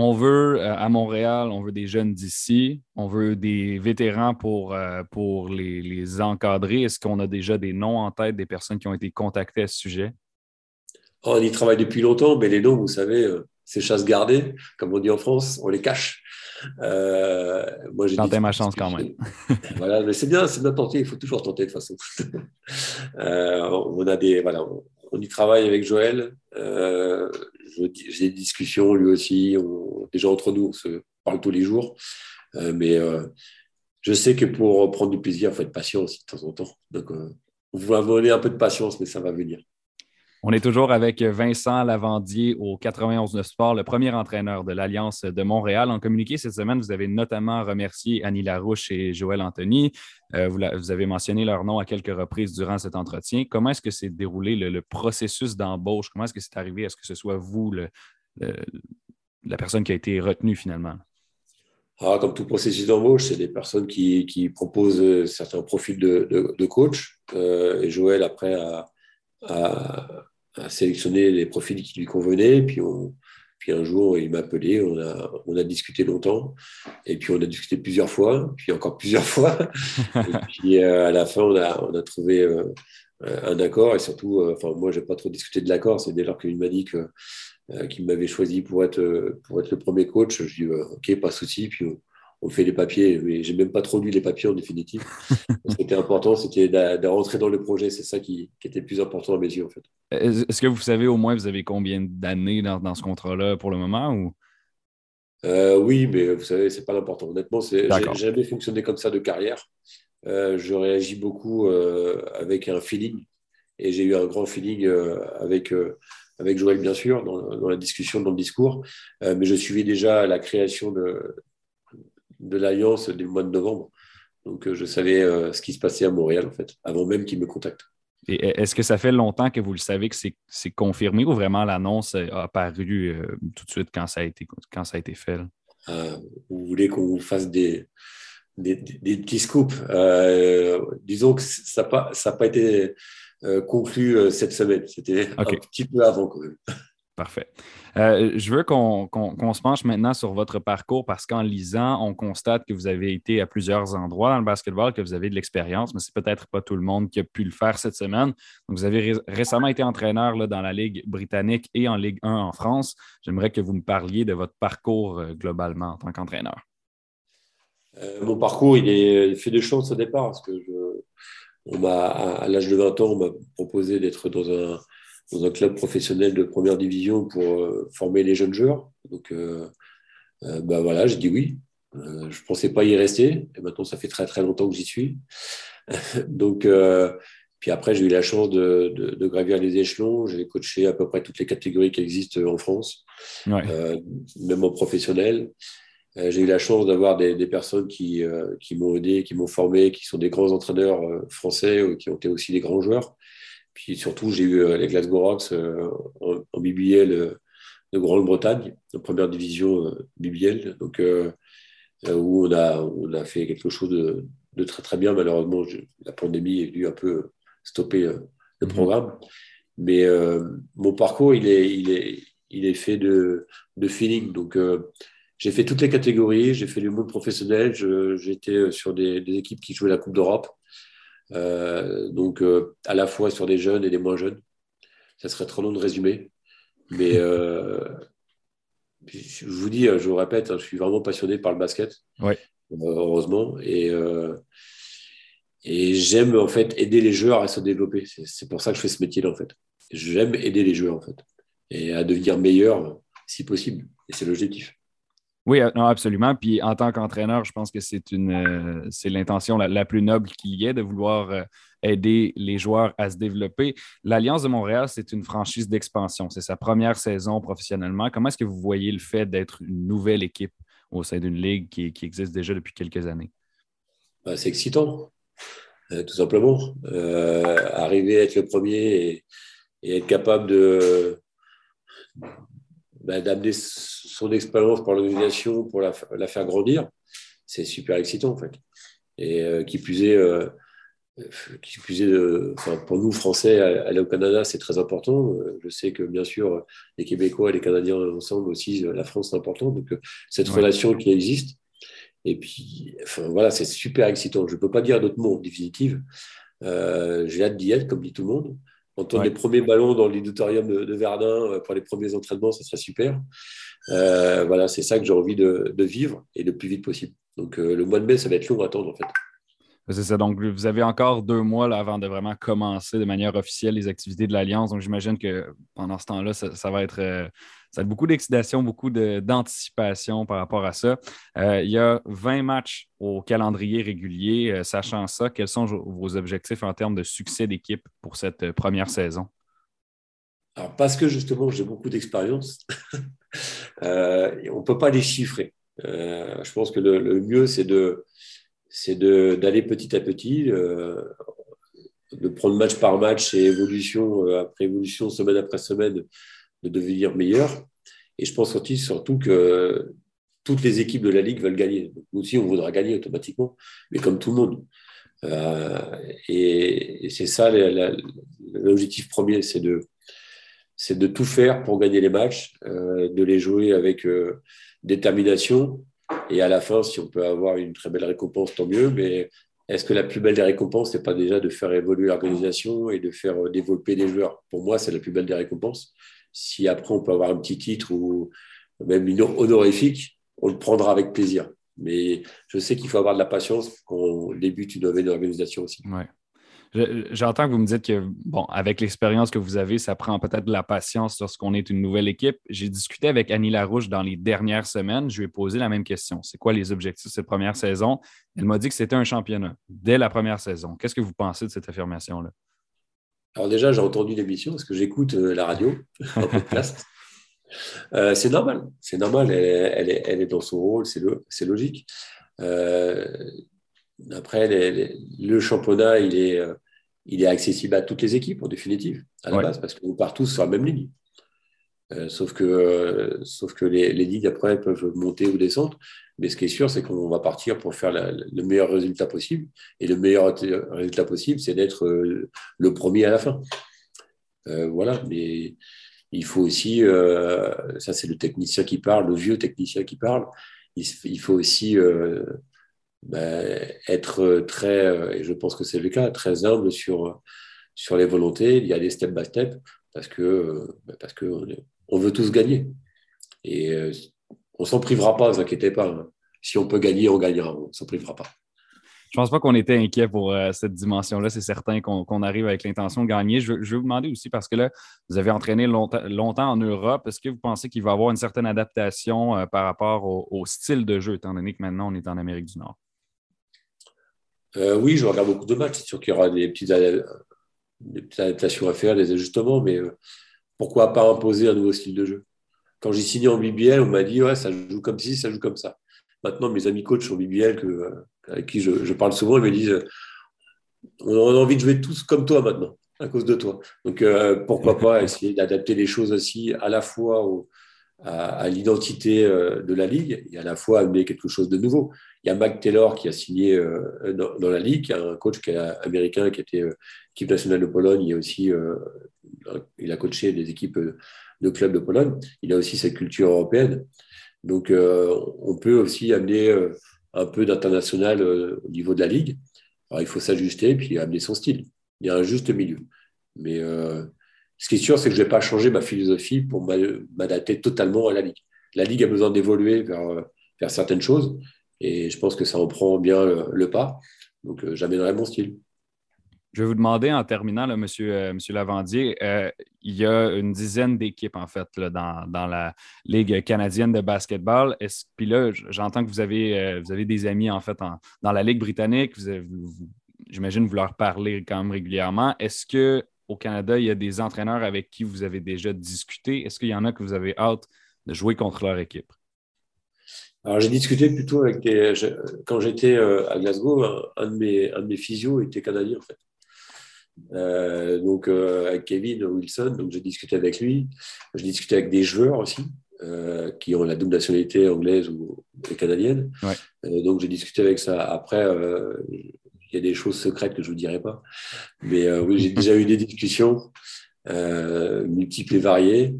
[SPEAKER 1] on veut euh, à Montréal, on veut des jeunes d'ici, on veut des vétérans pour, euh, pour les, encadrer. Est-ce qu'on a déjà des noms en tête des personnes qui ont été contactées à ce sujet?
[SPEAKER 3] Oh, on y travaille depuis longtemps, mais les noms, vous savez, euh, c'est chasse gardée, comme on dit en France, on les cache.
[SPEAKER 1] moi, j'ai tenté ma chance quand même.
[SPEAKER 3] voilà, mais c'est bien, c'est bien tenté, il faut toujours tenter de toute façon. on a des, voilà, on y travaille avec Joël. Euh, j'ai des discussions, lui aussi. déjà entre nous, on se parle tous les jours. Euh, mais euh, je sais que pour prendre du plaisir, il faut être patient aussi de temps en temps. Donc, on va donner un peu de patience, mais ça va venir.
[SPEAKER 1] On est toujours avec Vincent Lavandier au 91 Sport, le premier entraîneur de l'Alliance de Montréal. En communiqué cette semaine, vous avez notamment remercié Annie Larouche et Joël Anthony. Euh, vous, avez mentionné leur nom à quelques reprises durant cet entretien. Comment est-ce que s'est déroulé le, processus d'embauche? Comment est-ce que c'est arrivé? Est-ce que ce soit vous, la personne qui a été retenue finalement?
[SPEAKER 3] Ah, comme tout processus d'embauche, c'est des personnes qui, proposent certains profils de, coach. Euh, et Joël, après, a, à sélectionner les profils qui lui convenaient. Puis, on, puis un jour, il m'a appelé, on a, on a discuté longtemps, et puis on a discuté plusieurs fois, puis encore plusieurs fois. et puis euh, à la fin, on a, on a trouvé euh, un accord, et surtout, euh, moi, je n'ai pas trop discuté de l'accord, c'est dès lors qu'il m'a dit que, qu'il m'avait choisi pour être, pour être le premier coach. Je dis, OK, pas de souci, puis on fait les papiers, mais j'ai même pas trop lu les papiers en définitive. Ce qui était important, c'était de, rentrer dans le projet. C'est ça qui, était le plus important à mes yeux, en fait.
[SPEAKER 1] Est-ce que vous savez au moins, vous avez combien d'années dans, ce contrat-là pour le moment ou?
[SPEAKER 3] Euh, oui, mais vous savez, c'est pas l'important. Honnêtement, j'ai jamais fonctionné comme ça de carrière. Euh, je réagis beaucoup euh, avec un feeling et j'ai eu un grand feeling avec, avec Joël, bien sûr, dans, dans, la discussion, dans le discours. mais je suivais déjà la création de, de l'Alliance du mois de novembre. Donc, euh, je savais euh, ce qui se passait à Montréal, en fait, avant même qu'il me contacte.
[SPEAKER 1] Et est-ce que ça fait longtemps que vous le savez que c'est confirmé ou vraiment l'annonce a apparu euh, tout de suite quand ça a été, quand ça a été fait?
[SPEAKER 3] vous voulez qu'on vous fasse des, des, petits scoops? disons que ça n'a pas, pas, été conclu cette semaine. C'était un petit peu avant quand même.
[SPEAKER 1] Parfait. Euh, je veux qu'on se penche maintenant sur votre parcours parce qu'en lisant, on constate que vous avez été à plusieurs endroits dans le basketball, que vous avez de l'expérience, mais c'est peut-être pas tout le monde qui a pu le faire cette semaine. Donc, vous avez récemment été entraîneur là, dans la Ligue britannique et en Ligue 1 en France. J'aimerais que vous me parliez de votre parcours euh, globalement en tant qu'entraîneur.
[SPEAKER 3] Euh, mon parcours, il est fait de chance au départ parce que à l'âge de 20 ans, on m'a proposé d'être dans un dans un club professionnel de première division pour euh, former les jeunes joueurs. Donc, euh, euh, bah voilà, j'ai dit oui. je ne pensais pas y rester. Et maintenant, ça fait très très longtemps que j'y suis. Donc, puis après, j'ai eu la chance de, de, gravir les échelons. J'ai coaché à peu près toutes les catégories qui existent en France, même en professionnel. j'ai eu la chance d'avoir des, des, personnes qui, qui m'ont aidé, qui m'ont formé, qui sont des grands entraîneurs français, qui ont été aussi des grands joueurs. Puis surtout, j'ai eu euh, les Glasgow Rocks euh, en, BBL euh, de Grande-Bretagne, en première division BBL, donc, où on a, on a fait quelque chose de, très très bien. Malheureusement, la pandémie est dû un peu stopper le mhm. programme. Mais mon parcours, il est, il est, il est fait de, de feeling. Donc, j'ai fait toutes les catégories, j'ai fait du monde professionnel, j'étais sur des, des, équipes qui jouaient la Coupe d'Europe. Euh, donc, euh, à la fois sur des jeunes et des moins jeunes. Ça serait trop long de résumer. Mais euh, je vous dis, je vous répète, hein, je suis vraiment passionné par le basket. heureusement. Et, et j'aime en fait aider les joueurs à se développer. C'est pour ça que je fais ce métier-là en fait. J'aime aider les joueurs en fait et à devenir meilleurs si possible. Et c'est l'objectif.
[SPEAKER 1] Oui, euh, non, absolument. Puis en tant qu'entraîneur, je pense que c'est une euh, l'intention la, plus noble qu'il y ait de vouloir euh, aider les joueurs à se développer. L'Alliance de Montréal, c'est une franchise d'expansion. C'est sa première saison professionnellement. Comment est-ce que vous voyez le fait d'être une nouvelle équipe au sein d'une ligue qui, existe déjà depuis quelques années?
[SPEAKER 3] Ben, c'est excitant, tout simplement. arriver à être le premier et être capable de, bah, d'amener son expérience pour l'organisation, pour la, faire grandir, c'est super excitant en fait. Et qui plus est, qui plus est pour nous Français, aller au Canada, c'est très important. Je sais que bien sûr, les Québécois et les Canadiens ensemble aussi, la France c'est important. Donc cette relation qui existe. Et puis, enfin, voilà, c'est super excitant. Je ne peux pas dire d'autres mots en définitive. J'ai hâte d'y être, comme dit tout le monde. Entendre les premiers ballons dans l'auditorium de, Verdun euh, pour les premiers entraînements, ça serait super. Euh, voilà, c'est ça que j'ai envie de, vivre et le plus vite possible. Donc euh, le mois de mai, ça va être long à attendre en fait.
[SPEAKER 1] C'est ça. Donc, vous avez encore deux mois avant de vraiment commencer de manière officielle les activités de l'Alliance. Donc, j'imagine que pendant ce temps-là, ça, va être beaucoup d'excitation, beaucoup d'anticipation par rapport à ça. Euh, il y a 20 matchs au calendrier régulier. Euh, sachant ça, quels sont vos objectifs en termes de succès d'équipe pour cette euh, première saison?
[SPEAKER 3] Alors, parce que justement, j'ai beaucoup d'expérience, on ne peut pas les chiffrer. je pense que le, mieux, c'est de c'est d'aller petit à petit, de prendre match par match et évolution après évolution, semaine après semaine, de devenir meilleur. Et je pense surtout que toutes les équipes de la Ligue veulent gagner. nous aussi, on voudra gagner automatiquement, mais comme tout le monde. Euh, et, c'est ça l'objectif premier, c'est de, de tout faire pour gagner les matchs, euh, de les jouer avec euh, détermination. Et à la fin, si on peut avoir une très belle récompense, tant mieux. Mais est-ce que la plus belle des récompenses, n'est pas déjà de faire évoluer l'organisation et de faire développer des joueurs? Pour moi, c'est la plus belle des récompenses. Si après on peut avoir un petit titre ou même une honorifique, on le prendra avec plaisir. Mais je sais qu'il faut avoir de la patience quand on débute une nouvelle organisation aussi.
[SPEAKER 1] J'entends que vous me dites que, bon, avec l'expérience que vous avez, ça prend peut-être de la patience lorsqu'on est une nouvelle équipe. J'ai discuté avec Annie Larouche dans les dernières semaines. Je lui ai posé la même question. C'est quoi les objectifs de cette première saison? Elle m'a dit que c'était un championnat dès la première saison. Qu'est-ce que vous pensez de cette affirmation-là?
[SPEAKER 3] Alors déjà, j'ai entendu l'émission parce que j'écoute euh, la radio en podcast. Euh, c'est normal, c'est normal, elle, est, dans son rôle, c'est logique. Euh, après, le championnat, il est, il est accessible à toutes les équipes en définitive, à la base, parce qu'on part tous sur la même ligne. Euh, sauf que, euh, sauf que les, les, ligues après peuvent monter ou descendre. Mais ce qui est sûr, c'est qu'on va partir pour faire le meilleur résultat possible. Et le meilleur résultat possible, c'est d'être euh, le premier à la fin. voilà. Mais il faut aussi, ça c'est le technicien qui parle, le vieux technicien qui parle. Il, faut aussi ben, être très, et je pense que c'est le cas, très humble sur, sur les volontés. Il y a des step by step parce que, ben, parce que on veut tous gagner. Et euh, on s'en privera pas, ne vous inquiétez pas. Hein. Si on peut gagner, on gagnera. On s'en privera pas.
[SPEAKER 1] Je pense pas qu'on était inquiet pour euh, cette dimension-là. C'est certain qu'on arrive avec l'intention de gagner. Je, vais vous demander aussi, parce que là, vous avez entraîné longtemps, en Europe. Est-ce que vous pensez qu'il va y avoir une certaine adaptation euh, par rapport au, style de jeu, étant donné que maintenant on est en Amérique du Nord?
[SPEAKER 3] Oui, je regarde beaucoup de matchs. C'est sûr qu'il y aura des petites, adaptations à faire, des ajustements, mais pourquoi pas imposer un nouveau style de jeu? Quand j'ai signé en BBL, on m'a dit ouais, ça joue comme ci, ça joue comme ça. Maintenant, mes amis coachs en BBL, euh, avec qui je, parle souvent, ils me disent on a envie de jouer tous comme toi maintenant, à cause de toi. Donc, euh, pourquoi pas essayer d'adapter les choses aussi à la fois à, l'identité euh, de la Ligue et à la fois amener quelque chose de nouveau. Il y a Mac Taylor qui a signé dans, la Ligue, un coach qui est américain qui était équipe nationale de Pologne. Il a aussi a coaché des équipes de clubs de Pologne. Il a aussi cette culture européenne. Donc, euh, on peut aussi amener euh, un peu d'international euh, au niveau de la ligue. Alors, il faut s'ajuster et puis amener son style. Il y a un juste milieu. Mais ce qui est sûr, c'est que je ne vais pas changer ma philosophie pour m'adapter totalement à la ligue. La ligue a besoin d'évoluer vers, vers, certaines choses et je pense que ça en prend bien le, pas. Donc, j'amènerai mon style.
[SPEAKER 1] Je vais vous demander en terminant, là, monsieur, euh, Lavandier, euh, il y a une dizaine d'équipes en fait dans, la Ligue canadienne de basketball. Puis là, j'entends que vous avez, euh, vous des amis en fait dans la Ligue britannique. J'imagine vous leur parlez quand même régulièrement. Est-ce qu'au Canada, il y a des entraîneurs avec qui vous avez déjà discuté? Est-ce qu'il y en a que vous avez hâte de jouer contre leur équipe?
[SPEAKER 3] Alors, j'ai discuté plutôt avec des. Quand j'étais à Glasgow, un, de mes, un de mes physios était canadien, en fait. Euh, donc euh, avec Kevin Wilson, donc j'ai discuté avec lui, j'ai discuté avec des joueurs aussi. qui ont la double nationalité anglaise ou canadienne. donc j'ai discuté avec ça. Après, y a des choses secrètes que je ne vous dirai pas. Mais oui, j'ai déjà eu des discussions multiples et variées.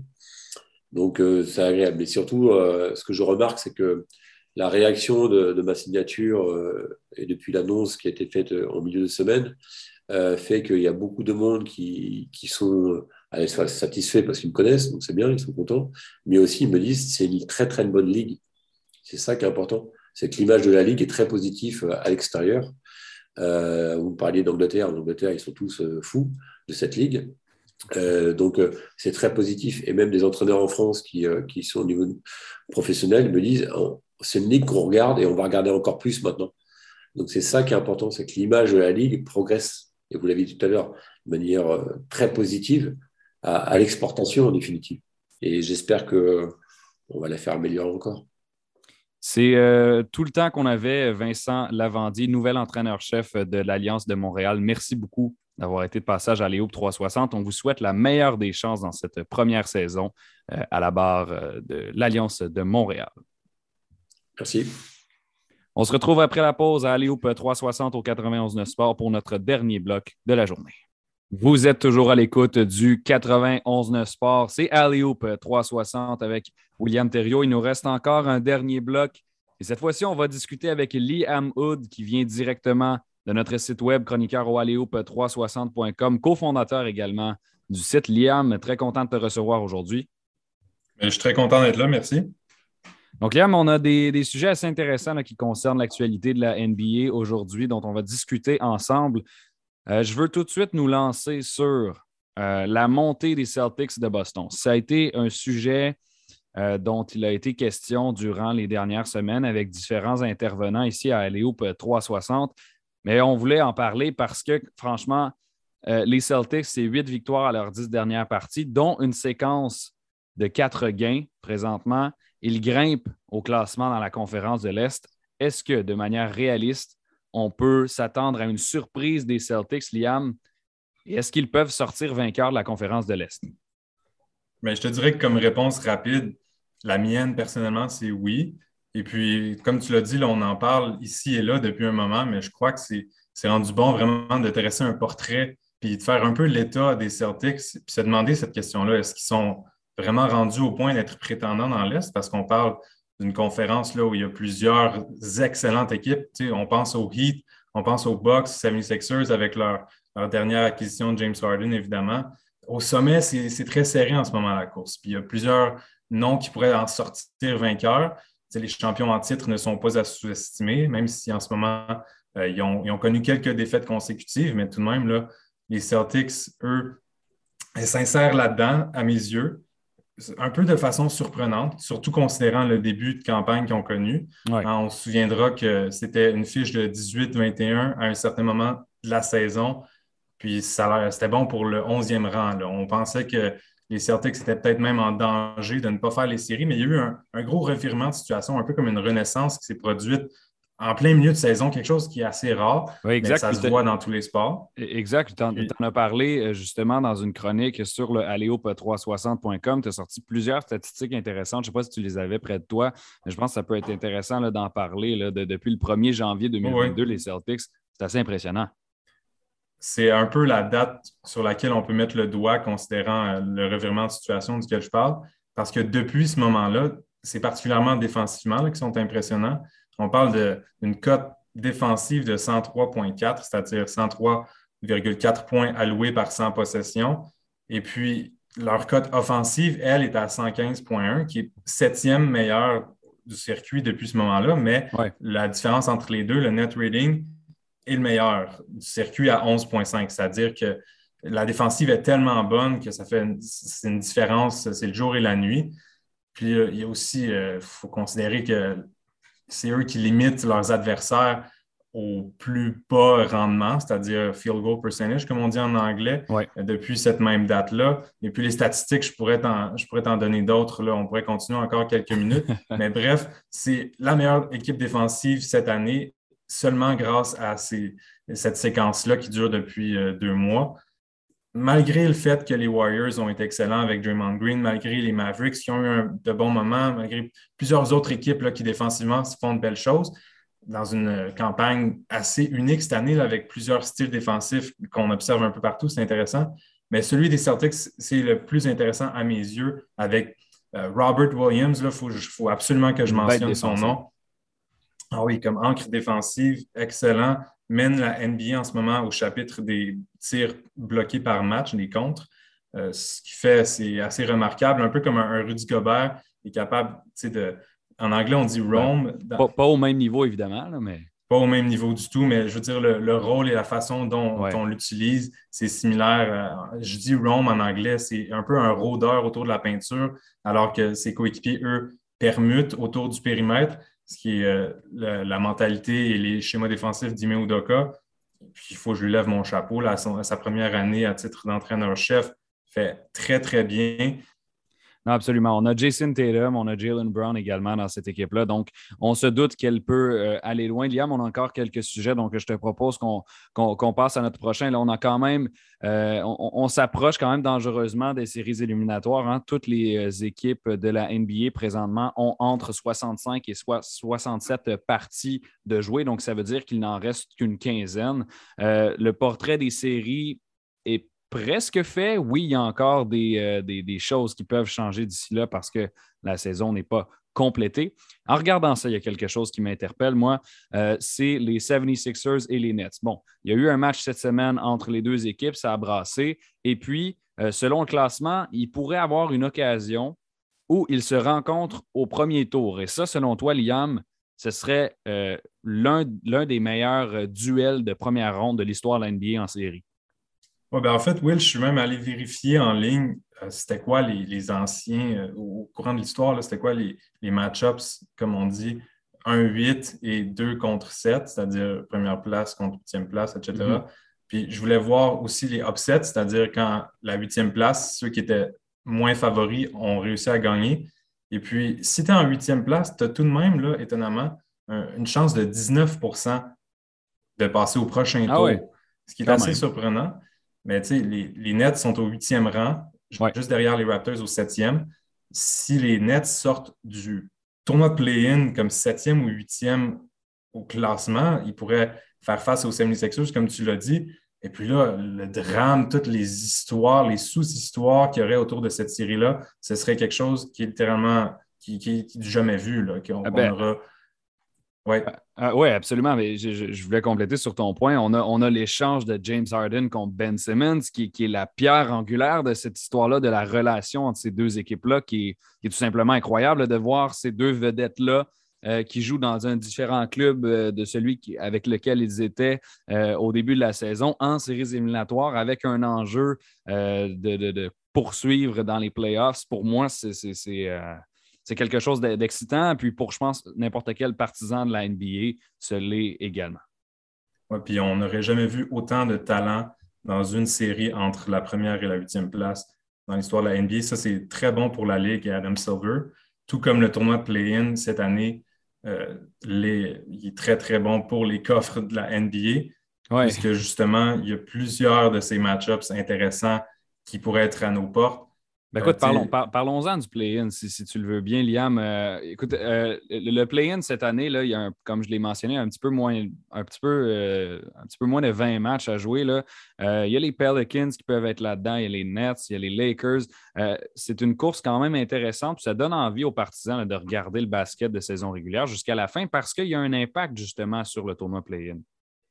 [SPEAKER 3] Donc c'est agréable. Mais surtout, ce que je remarque, c'est que la réaction de, ma signature et depuis l'annonce qui a été faite en milieu de semaine fait qu'il y a beaucoup de monde qui, qui sont satisfaits parce qu'ils me connaissent, donc c'est bien, ils sont contents. Mais aussi, ils me disent c'est une très très bonne ligue. C'est ça qui est important. C'est que l'image de la ligue est très positive à l'extérieur. Vous parliez d'Angleterre. En Angleterre, ils sont tous fous de cette ligue. donc, c'est très positif. Et même des entraîneurs en France qui, sont au niveau professionnel me disent c'est une ligue qu'on regarde et on va regarder encore plus maintenant. Donc c'est ça qui est important, c'est que l'image de la ligue progresse, et vous l'avez dit tout à l'heure, de manière euh, très positive à, l'exportation en définitive. Et j'espère que on va la faire améliorer encore.
[SPEAKER 1] C'est euh, tout le temps qu'on avait, Vincent Lavandier, nouvel entraîneur-chef de l'Alliance de Montréal. Merci beaucoup d'avoir été de passage à Léo 360. On vous souhaite la meilleure des chances dans cette première saison euh, à la barre de l'Alliance de Montréal.
[SPEAKER 3] Merci.
[SPEAKER 1] On se retrouve après la pause à Alioop 360 au 91 Sport pour notre dernier bloc de la journée. Vous êtes toujours à l'écoute du 91 Sport. C'est Alioop 360 avec William Thériault. Il nous reste encore un dernier bloc. Et cette fois-ci, on va discuter avec Liam Hood qui vient directement de notre site web chroniqueur au 360.com, cofondateur également du site. Liam, très content de te recevoir aujourd'hui.
[SPEAKER 4] Ben, je suis très content d'être là, merci.
[SPEAKER 1] Donc, Liam, on a des, sujets assez intéressants qui concernent l'actualité de la NBA aujourd'hui, dont on va discuter ensemble. Euh, je veux tout de suite nous lancer sur euh, la montée des Celtics de Boston. Ça a été un sujet euh, dont il a été question durant les dernières semaines avec différents intervenants ici à Aléoupe 360. Mais on voulait en parler parce que, franchement, les Celtics, c'est huit victoires à leurs dix dernières parties, dont une séquence de quatre gains présentement il grimpe au classement dans la conférence de l'Est. Est-ce que, de manière réaliste, on peut s'attendre à une surprise des Celtics, Liam? Est-ce qu'ils peuvent sortir vainqueurs de la conférence de l'Est?
[SPEAKER 4] Mais je te dirais que comme réponse rapide, la mienne, personnellement, c'est oui. Et puis, comme tu l'as dit, on en parle ici et là depuis un moment, mais je crois que c'est rendu bon vraiment de dresser un portrait puis de faire un peu l'état des Celtics, puis se demander cette question-là. Est-ce qu'ils sont vraiment rendu au point d'être prétendant dans l'Est? Parce qu'on parle d'une conférence là, où il y a plusieurs excellentes équipes. on pense au Heat, on pense aux Bucks, 76ers avec leur, dernière acquisition de James Harden, évidemment. Au sommet, c'est très serré en ce moment la course. Puis il y a plusieurs noms qui pourraient en sortir vainqueurs. les champions en titre ne sont pas à sous-estimer, même si en ce moment, euh, ils, ont, ils, ont, connu quelques défaites consécutives, mais tout de même, là, les Celtics, eux, s'insèrent là-dedans, à mes yeux un peu de façon surprenante, surtout considérant le début de campagne qu'ils ont connu. Hein, on se souviendra que c'était une fiche de 18-21 à un certain moment de la saison. Puis c'était bon pour le 11e rang. On pensait que les Celtics étaient peut-être même en danger de ne pas faire les séries, mais il y a eu un, un gros revirement de situation, un peu comme une renaissance qui s'est produite en plein milieu de saison, quelque chose qui est assez rare. Mais ça se voit dans tous les sports.
[SPEAKER 1] E-, exact. Tu en, as parlé euh, justement dans une chronique sur le aléop360.com. Tu as sorti plusieurs statistiques intéressantes. Je ne sais pas si tu les avais près de toi, mais je pense que ça peut être intéressant d'en parler. depuis le 1er janvier 2022, les Celtics, c'est assez impressionnant.
[SPEAKER 4] C'est un peu la date sur laquelle on peut mettre le doigt considérant euh, le revirement de situation duquel je parle. Parce que depuis ce moment-là, c'est particulièrement défensivement qu'ils sont impressionnants on parle d'une cote défensive de 103,4, c'est-à-dire 103,4 points alloués par 100 possessions. Et puis, leur cote offensive, elle, est à 115,1, qui est septième meilleure du circuit depuis ce moment-là, mais la différence entre les deux, le net rating, est le meilleur du circuit à 11,5, c'est-à-dire que la défensive est tellement bonne que ça fait une, une différence, c'est le jour et la nuit. Puis il y a aussi, il euh, faut considérer que c'est eux qui limitent leurs adversaires au plus bas rendement, c'est-à-dire field goal percentage, comme on dit en anglais, depuis cette même date-là. Et puis les statistiques, je pourrais t'en donner d'autres. On pourrait continuer encore quelques minutes. Mais bref, c'est la meilleure équipe défensive cette année, seulement grâce à cette séquence-là qui dure depuis euh, deux mois. Malgré le fait que les Warriors ont été excellents avec Draymond Green, malgré les Mavericks qui ont eu de bons moments, malgré plusieurs autres équipes là, qui défensivement font de belles choses, dans une campagne assez unique cette année avec plusieurs styles défensifs qu'on observe un peu partout, c'est intéressant. Mais celui des Celtics, c'est le plus intéressant à mes yeux avec euh, Robert Williams. Il faut, absolument que je mentionne son nom. Ah oui, comme encre défensive, excellent. Mène la NBA en ce moment au chapitre des tirs bloqués par match, des contres. Euh, ce qui fait, c'est assez remarquable, un peu comme un, Rudy Gobert est capable de. En anglais, on dit roam.
[SPEAKER 1] Pas, au même niveau, évidemment, mais.
[SPEAKER 4] Pas au même niveau du tout, mais je veux dire, le, rôle et la façon dont, on l'utilise, c'est similaire. je dis roam en anglais, c'est un peu un rôdeur autour de la peinture, alors que ses coéquipiers, eux, permutent autour du périmètre ce qui est euh, la, mentalité et les schémas défensifs d'Ime Udoka. Puis il faut que je lui lève mon chapeau. Sa première année à titre d'entraîneur-chef, fait très, très bien.
[SPEAKER 1] Non, absolument. On a Jason Tatum, on a Jalen Brown également dans cette équipe-là. Donc, on se doute qu'elle peut euh, aller loin. Liam, on a encore quelques sujets, donc je te propose qu'on passe à notre prochain. Là, on a quand même, euh, on, s'approche quand même dangereusement des séries éliminatoires. Hein. Toutes les euh, équipes de la NBA présentement ont entre 65 et 67 parties de jouer. Donc, ça veut dire qu'il n'en reste qu'une quinzaine. le portrait des séries est presque fait. Oui, il y a encore euh, des, choses qui peuvent changer d'ici là parce que la saison n'est pas complétée. En regardant ça, il y a quelque chose qui m'interpelle, moi, euh, c'est les 76ers et les Nets. Bon, il y a eu un match cette semaine entre les deux équipes, ça a brassé. Et puis, euh, selon le classement, il pourrait avoir une occasion où ils se rencontrent au premier tour. Et ça, selon toi, Liam, ce serait l'un des meilleurs duels de première ronde de l'histoire de la en série.
[SPEAKER 4] Ben, en fait, Will, je suis même allé vérifier en ligne euh, c'était quoi les, anciens, euh, au courant de l'histoire, c'était quoi les, match-ups, comme on dit, 1-8 et 2 contre 7, c'est-à-dire première place contre huitième place, etc. Mm-hmm. Puis je voulais voir aussi les upsets, c'est-à-dire quand la huitième place, ceux qui étaient moins favoris ont réussi à gagner. Et puis, si tu es en huitième place, tu as tout de même, là, étonnamment, une chance de 19% de passer au prochain ah tour. Ce qui est assez surprenant. Mais les, les Nets sont au huitième rang, juste derrière les Raptors au septième. Si les Nets sortent du tournoi play-in comme septième ou huitième au classement, ils pourraient faire face aux 76ers, comme tu l'as dit. Et puis là, le drame, toutes les histoires, les sous-histoires qu'il y aurait autour de cette série-là, ce serait quelque chose qui est littéralement qui, qui, jamais vu, qu'on ah ben, aura
[SPEAKER 1] oui, ah, ouais, absolument. Mais je, voulais compléter sur ton point. On a, on a l'échange de James Harden contre Ben Simmons, qui, est la pierre angulaire de cette histoire-là, de la relation entre ces deux équipes-là, qui, est tout simplement incroyable de voir ces deux vedettes-là euh, qui jouent dans un différent club euh, de celui avec lequel ils étaient euh, au début de la saison en séries éliminatoires avec un enjeu de, poursuivre dans les playoffs. Pour moi, c'est c'est quelque chose d'excitant. Puis pour, je pense, n'importe quel partisan de la NBA, ce l'est également.
[SPEAKER 4] Oui, puis on n'aurait jamais vu autant de talent dans une série entre la première et la huitième place dans l'histoire de la NBA. Ça, c'est très bon pour la Ligue et Adam Silver. Tout comme le tournoi Play-In cette année, euh, il est très, très bon pour les coffres de la NBA. Parce que justement, il y a plusieurs de ces match-ups intéressants qui pourraient être à nos portes.
[SPEAKER 1] Ben écoute, parlons, parlons-en du play-in, si, tu le veux bien, Liam. Euh, écoute, euh, le, play-in cette année, là, il y a, comme je l'ai mentionné, un petit peu moins, un petit peu, euh, un petit peu moins de 20 matchs à jouer. Là. il y a les Pelicans qui peuvent être là-dedans, il y a les Nets, il y a les Lakers. c'est une course quand même intéressante. ça donne envie aux partisans de regarder le basket de saison régulière jusqu'à la fin parce qu'il y a un impact justement sur le tournoi play-in.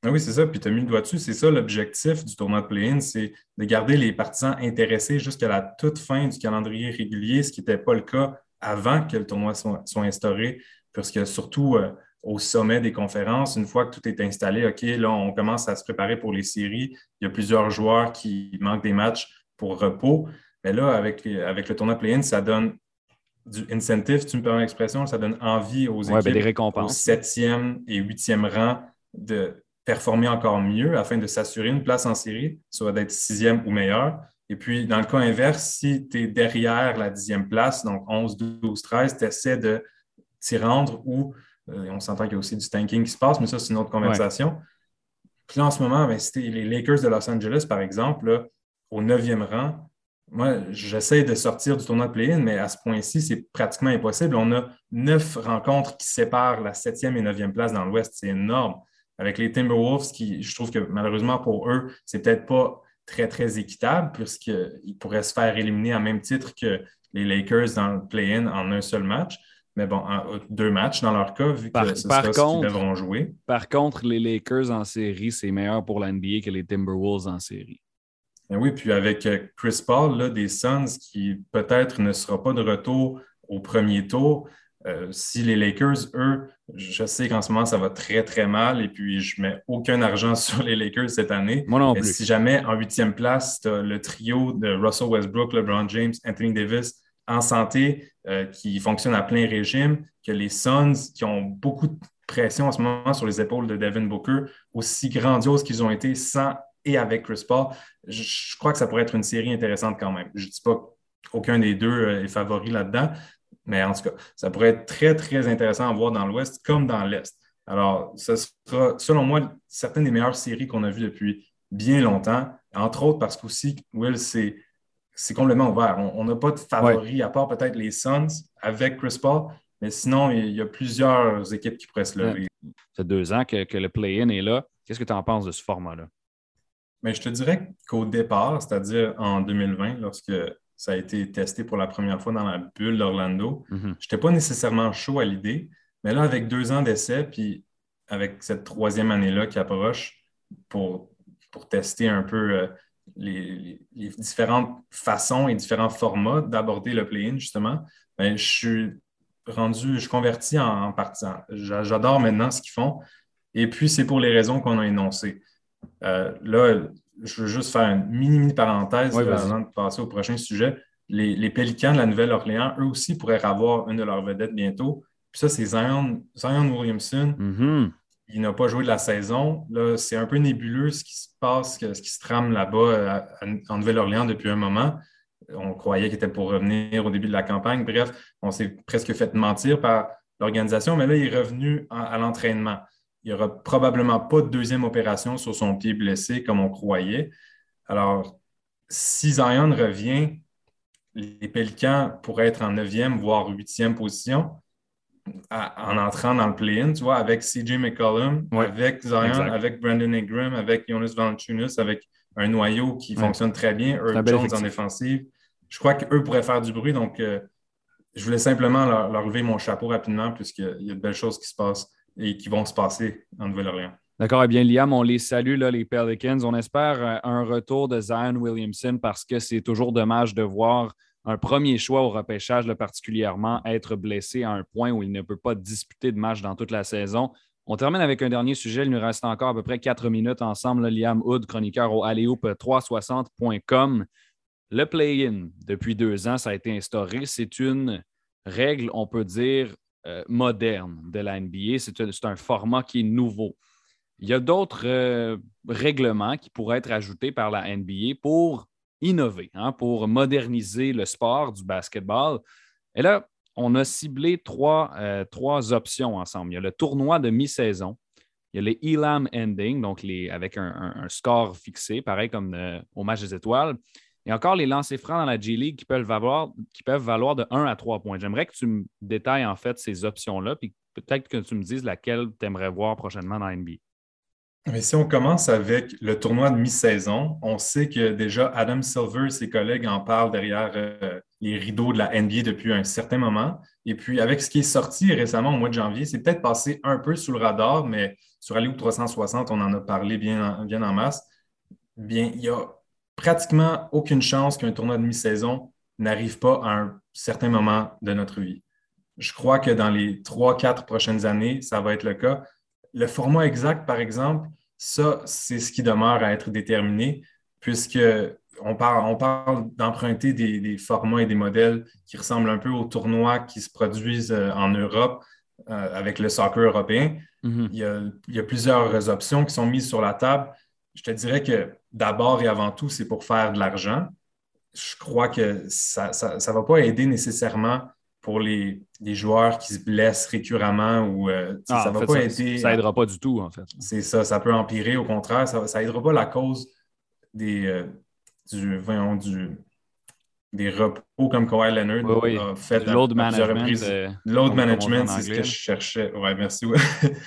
[SPEAKER 4] Ah oui, c'est ça. Puis tu as mis le doigt dessus. C'est ça l'objectif du tournoi de play-in, c'est de garder les partisans intéressés jusqu'à la toute fin du calendrier régulier, ce qui n'était pas le cas avant que le tournoi soit, instauré, puisque surtout euh, au sommet des conférences, une fois que tout est installé, OK, là, on commence à se préparer pour les séries. Il y a plusieurs joueurs qui manquent des matchs pour repos. Mais là, avec, avec le tournoi play-in, ça donne du incentive, tu me permets l'expression, ça donne envie aux
[SPEAKER 1] ben,
[SPEAKER 4] équipes au septième et huitième rang de performer encore mieux afin de s'assurer une place en série, soit d'être sixième ou meilleur. Et puis, dans le cas inverse, si tu es derrière la dixième place, donc 11, 12, 13, tu essaies de t'y rendre ou euh, on s'entend qu'il y a aussi du tanking qui se passe, mais ça, c'est une autre conversation. Puis là, en ce moment, ben, c'était les Lakers de Los Angeles, par exemple, au neuvième rang, moi, j'essaie de sortir du tournoi de play-in, mais à ce point-ci, c'est pratiquement impossible. On a neuf rencontres qui séparent la septième et neuvième place dans l'Ouest. C'est énorme. Avec les Timberwolves, qui, je trouve que malheureusement pour eux, c'est peut-être pas très, très équitable, puisqu'ils pourraient se faire éliminer à même titre que les Lakers dans le play-in en un seul match. Mais bon, deux matchs dans leur cas, vu que c'est ce qu'ils devront jouer.
[SPEAKER 1] Par contre, les Lakers en série, c'est meilleur pour l'NBA que les Timberwolves en série.
[SPEAKER 4] Oui, puis avec euh, Chris Paul, là, des Suns qui peut-être ne sera pas de retour au premier tour. Euh, si les Lakers, eux, je sais qu'en ce moment, ça va très, très mal et puis je mets aucun argent sur les Lakers cette année.
[SPEAKER 1] Moi non plus.
[SPEAKER 4] Si jamais en huitième place, tu as le trio de Russell Westbrook, LeBron James, Anthony Davis en santé euh, qui fonctionne à plein régime, que les Suns qui ont beaucoup de pression en ce moment sur les épaules de Devin Booker, aussi grandioses qu'ils ont été sans et avec Chris Paul. Je, crois que ça pourrait être une série intéressante quand même. Je ne dis pas qu'aucun des deux euh, est favori là-dedans, mais en tout cas, ça pourrait être très, très intéressant à voir dans l'Ouest comme dans l'Est. Alors, ce sera, selon moi, certaines des meilleures séries qu'on a vues depuis bien longtemps, entre autres parce qu'aussi, Will, c'est complètement ouvert. On n'a pas de favori, à part peut-être les Suns avec Chris Paul, mais sinon, il y a plusieurs équipes qui pourraient se lever.
[SPEAKER 1] Ça fait deux ans que, que le play-in est là. Qu'est-ce que tu en penses de ce format-là?
[SPEAKER 4] Mais je te dirais qu'au départ, c'est-à-dire en 2020, lorsque ça a été testé pour la première fois dans la bulle d'Orlando, mhm. je n'étais pas nécessairement chaud à l'idée. Mais là, avec deux ans d'essai, puis avec cette troisième année-là qui approche pour, pour tester un peu euh, les, différentes façons et différents formats d'aborder le play-in, justement, ben, je suis rendu, je suis converti en, en partisan. J'adore maintenant ce qu'ils font. Et puis, c'est pour les raisons qu'on a énoncées. Euh, là, je veux juste faire une mini-mini parenthèse avant de passer au prochain sujet. Les, les Pélicans de la Nouvelle-Orléans, eux aussi pourraient avoir une de leurs vedettes bientôt. Puis ça, c'est Zion, Williamson.
[SPEAKER 1] Mm-hmm.
[SPEAKER 4] Il n'a pas joué de la saison. Là, c'est un peu nébuleux ce qui se passe, ce qui se trame là-bas en Nouvelle-Orléans depuis un moment. On croyait qu'il était pour revenir au début de la campagne. Bref, on s'est presque fait mentir par l'organisation, mais là, il est revenu à l'entraînement. Il n'y aura probablement pas de deuxième opération sur son pied blessé comme on croyait. Alors, si Zion revient, les Pélicans pourraient être en neuvième, voire huitième position en entrant dans le play-in, tu vois, avec CJ McCollum, avec Zion, avec Brandon Ingram, avec Jonas Valanciunas, avec un noyau qui fonctionne très bien, Herb Jones en défensive. Je crois qu'eux pourraient faire du bruit, donc euh, je voulais simplement leur, leur lever mon chapeau rapidement puisqu'il y a de belles choses qui se passent et qui vont se passer en Nouvelle-Orléans.
[SPEAKER 1] D'accord. Eh bien, Liam, on les salue, là, les Pelicans. On espère euh, un retour de Zion Williamson parce que c'est toujours dommage de voir un premier choix au repêchage, particulièrement, être blessé à un point où il ne peut pas disputer de match dans toute la saison. On termine avec un dernier sujet. Il nous reste encore à peu près quatre minutes ensemble. Liam Hood, chroniqueur au alleyoop360.com. Le play-in, depuis deux ans, ça a été instauré. C'est une règle, on peut dire, euh, moderne de la NBA. C'est un, format qui est nouveau. Il y a d'autres euh, règlements qui pourraient être ajoutés par la NBA pour innover, hein, pour moderniser le sport du basketball. Et là, on a ciblé trois, euh, trois options ensemble. Il y a le tournoi de mi-saison, il y a les Elam Ending, donc avec un, score fixé, pareil comme au match des étoiles. Et encore les lancers francs dans la G League qui peuvent valoir, qui peuvent valoir de 1 à 3 points. J'aimerais que tu me détailles en fait ces options-là, puis peut-être que tu me dises laquelle tu aimerais voir prochainement dans NBA.
[SPEAKER 4] Mais si on commence avec le tournoi de mi-saison, on sait que déjà Adam Silver et ses collègues en parlent derrière euh, les rideaux de la NBA depuis un certain moment. Et puis, avec ce qui est sorti récemment au mois de janvier, c'est peut-être passé un peu sous le radar, mais sur Alley 360, on en a parlé bien, bien en masse. Bien, il y a pratiquement aucune chance qu'un tournoi de mi-saison n'arrive pas à un certain moment de notre vie. Je crois que dans les trois, quatre prochaines années, ça va être le cas. Le format exact, par exemple, ça, c'est ce qui demeure à être déterminé, puisque on parle, on parle d'emprunter des, formats et des modèles qui ressemblent un peu aux tournois qui se produisent euh, en Europe euh, avec le soccer européen.
[SPEAKER 1] Mm-hmm.
[SPEAKER 4] il, y a, il, y a, plusieurs options qui sont mises sur la table. Je te dirais que d'abord et avant tout, c'est pour faire de l'argent. Je crois que ça ne va pas aider nécessairement pour les, joueurs qui se blessent récurremment ou
[SPEAKER 1] euh, ah, ça va pas aider. Ça n'aidera pas du tout, en fait.
[SPEAKER 4] C'est ça, ça peut empirer. Au contraire, ça n'aidera pas la cause des, euh, du, du, des repos comme Kawhi Leonard
[SPEAKER 1] a fait load management. Euh,
[SPEAKER 4] load management, c'est ce que je cherchais. Ouais, merci.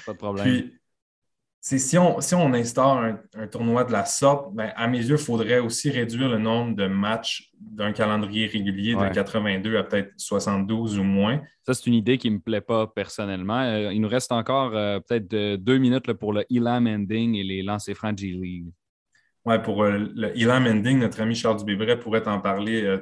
[SPEAKER 1] Pas de problème
[SPEAKER 4] si on, si on instaure un, tournoi de la sorte, ben, à mes yeux, il faudrait aussi réduire le nombre de matchs d'un calendrier régulier de 82 à peut-être 72 ou moins.
[SPEAKER 1] Ça, c'est une idée qui ne me plaît pas personnellement. Euh, il nous reste encore euh, peut-être deux minutes pour le Elam Ending et les lancers francs G-League.
[SPEAKER 4] Oui, pour euh, le Elam Ending, notre ami Charles Dubébret pourrait en parler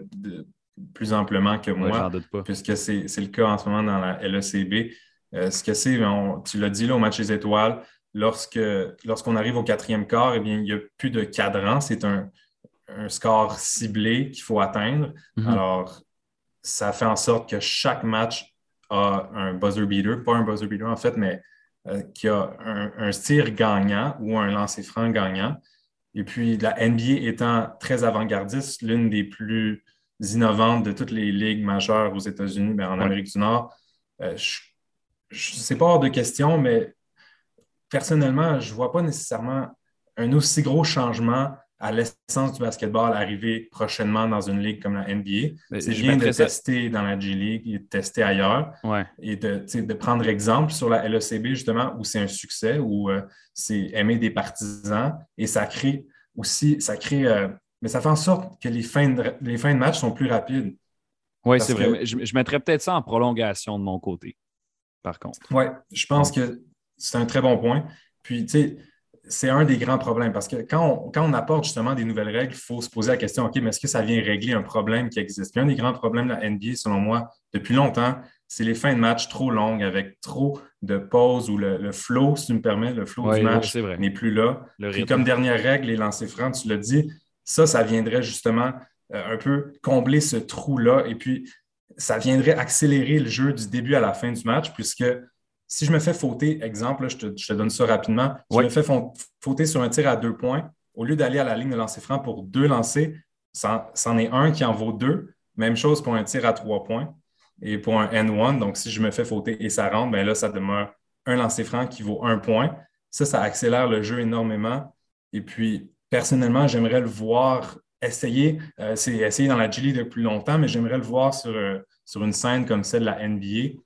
[SPEAKER 4] plus amplement que moi, puisque c'est le cas en ce moment dans la LECB. ce que c'est, tu l'as dit là au match des étoiles, lorsque, lorsqu'on arrive au quatrième quart, eh bien, il n'y a plus de cadran. C'est un, score ciblé qu'il faut atteindre. Mhm. Alors, ça fait en sorte que chaque match a un buzzer beater, pas un buzzer beater en fait, mais euh, qui a un, un, tir gagnant ou un lancer franc gagnant. Et puis, la NBA étant très avant-gardiste, l'une des plus innovantes de toutes les ligues majeures aux États-Unis, mais ben, en Amérique du Nord, euh, je ne sais pas hors de question, mais personnellement, je ne vois pas nécessairement un aussi gros changement à l'essence du basketball arriver prochainement dans une ligue comme la NBA. C'est bien de tester dans la G League et de tester ailleurs et de, prendre exemple sur la LECB, justement, où c'est un succès, où euh, c'est aimer des partisans et ça crée aussi, ça crée, euh, mais ça fait en sorte que les fins de, les fins de match sont plus rapides.
[SPEAKER 1] Oui, c'est vrai. Je, je mettrais peut-être ça en prolongation de mon côté, par contre.
[SPEAKER 4] Oui, je pense que c'est un très bon point. Puis, tu sais, c'est un des grands problèmes parce que quand on, apporte justement des nouvelles règles, il faut se poser la question, OK, mais est-ce que ça vient régler un problème qui existe? Puis un des grands problèmes de la NBA, selon moi, depuis longtemps, c'est les fins de match trop longues avec trop de pauses ou le, flow, si tu me permets, le flow du match n'est plus là. Puis comme dernière règle, les lancers francs, tu l'as dit, ça, ça viendrait justement euh, un peu combler ce trou-là et puis ça viendrait accélérer le jeu du début à la fin du match puisque si je me fais fauter, exemple, je, te, donne ça rapidement, je me fais fauter sur un tir à deux points, au lieu d'aller à la ligne de lancer franc pour deux lancers, c'en est un qui en vaut deux. Même chose pour un tir à trois points et pour un N1. Donc, si je me fais fauter et ça rentre, bien là, ça demeure un lancer franc qui vaut un point. Ça, ça accélère le jeu énormément. Et puis, personnellement, j'aimerais le voir essayer. Euh, c'est essayer dans la G depuis longtemps, mais j'aimerais le voir sur, euh, sur une scène comme celle de la NBA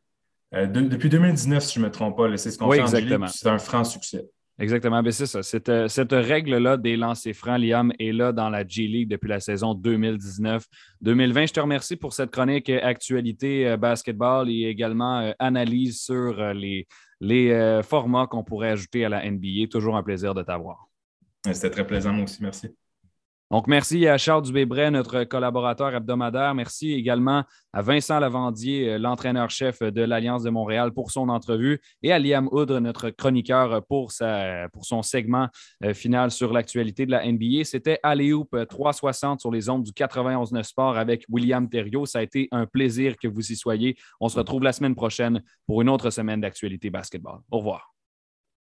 [SPEAKER 4] euh, depuis 2019, si je ne me trompe pas, c'est ce qu'on fait en c'est un franc succès.
[SPEAKER 1] Exactement, ben, c'est ça. Cette, euh, cette règle-là des lancers francs, Liam, est là dans la G-League depuis la saison 2019-2020. Je te remercie pour cette chronique actualité euh, basketball et également analyse sur les, les formats qu'on pourrait ajouter à la NBA. Toujours un plaisir de t'avoir.
[SPEAKER 4] C'était très plaisant, moi aussi. Merci.
[SPEAKER 1] Donc, merci à Charles Dubébret, notre collaborateur hebdomadaire. Merci également à Vincent Lavandier, euh, l'entraîneur-chef de l'Alliance de Montréal, pour son entrevue, et à Liam Houdre, notre chroniqueur, pour, sa, pour son segment euh, final sur l'actualité de la NBA. C'était Aléoup 360 sur les ondes du 91.9 Sport avec William Thériault. Ça a été un plaisir que vous y soyez. On se retrouve la semaine prochaine pour une autre semaine d'actualité basketball. Au revoir.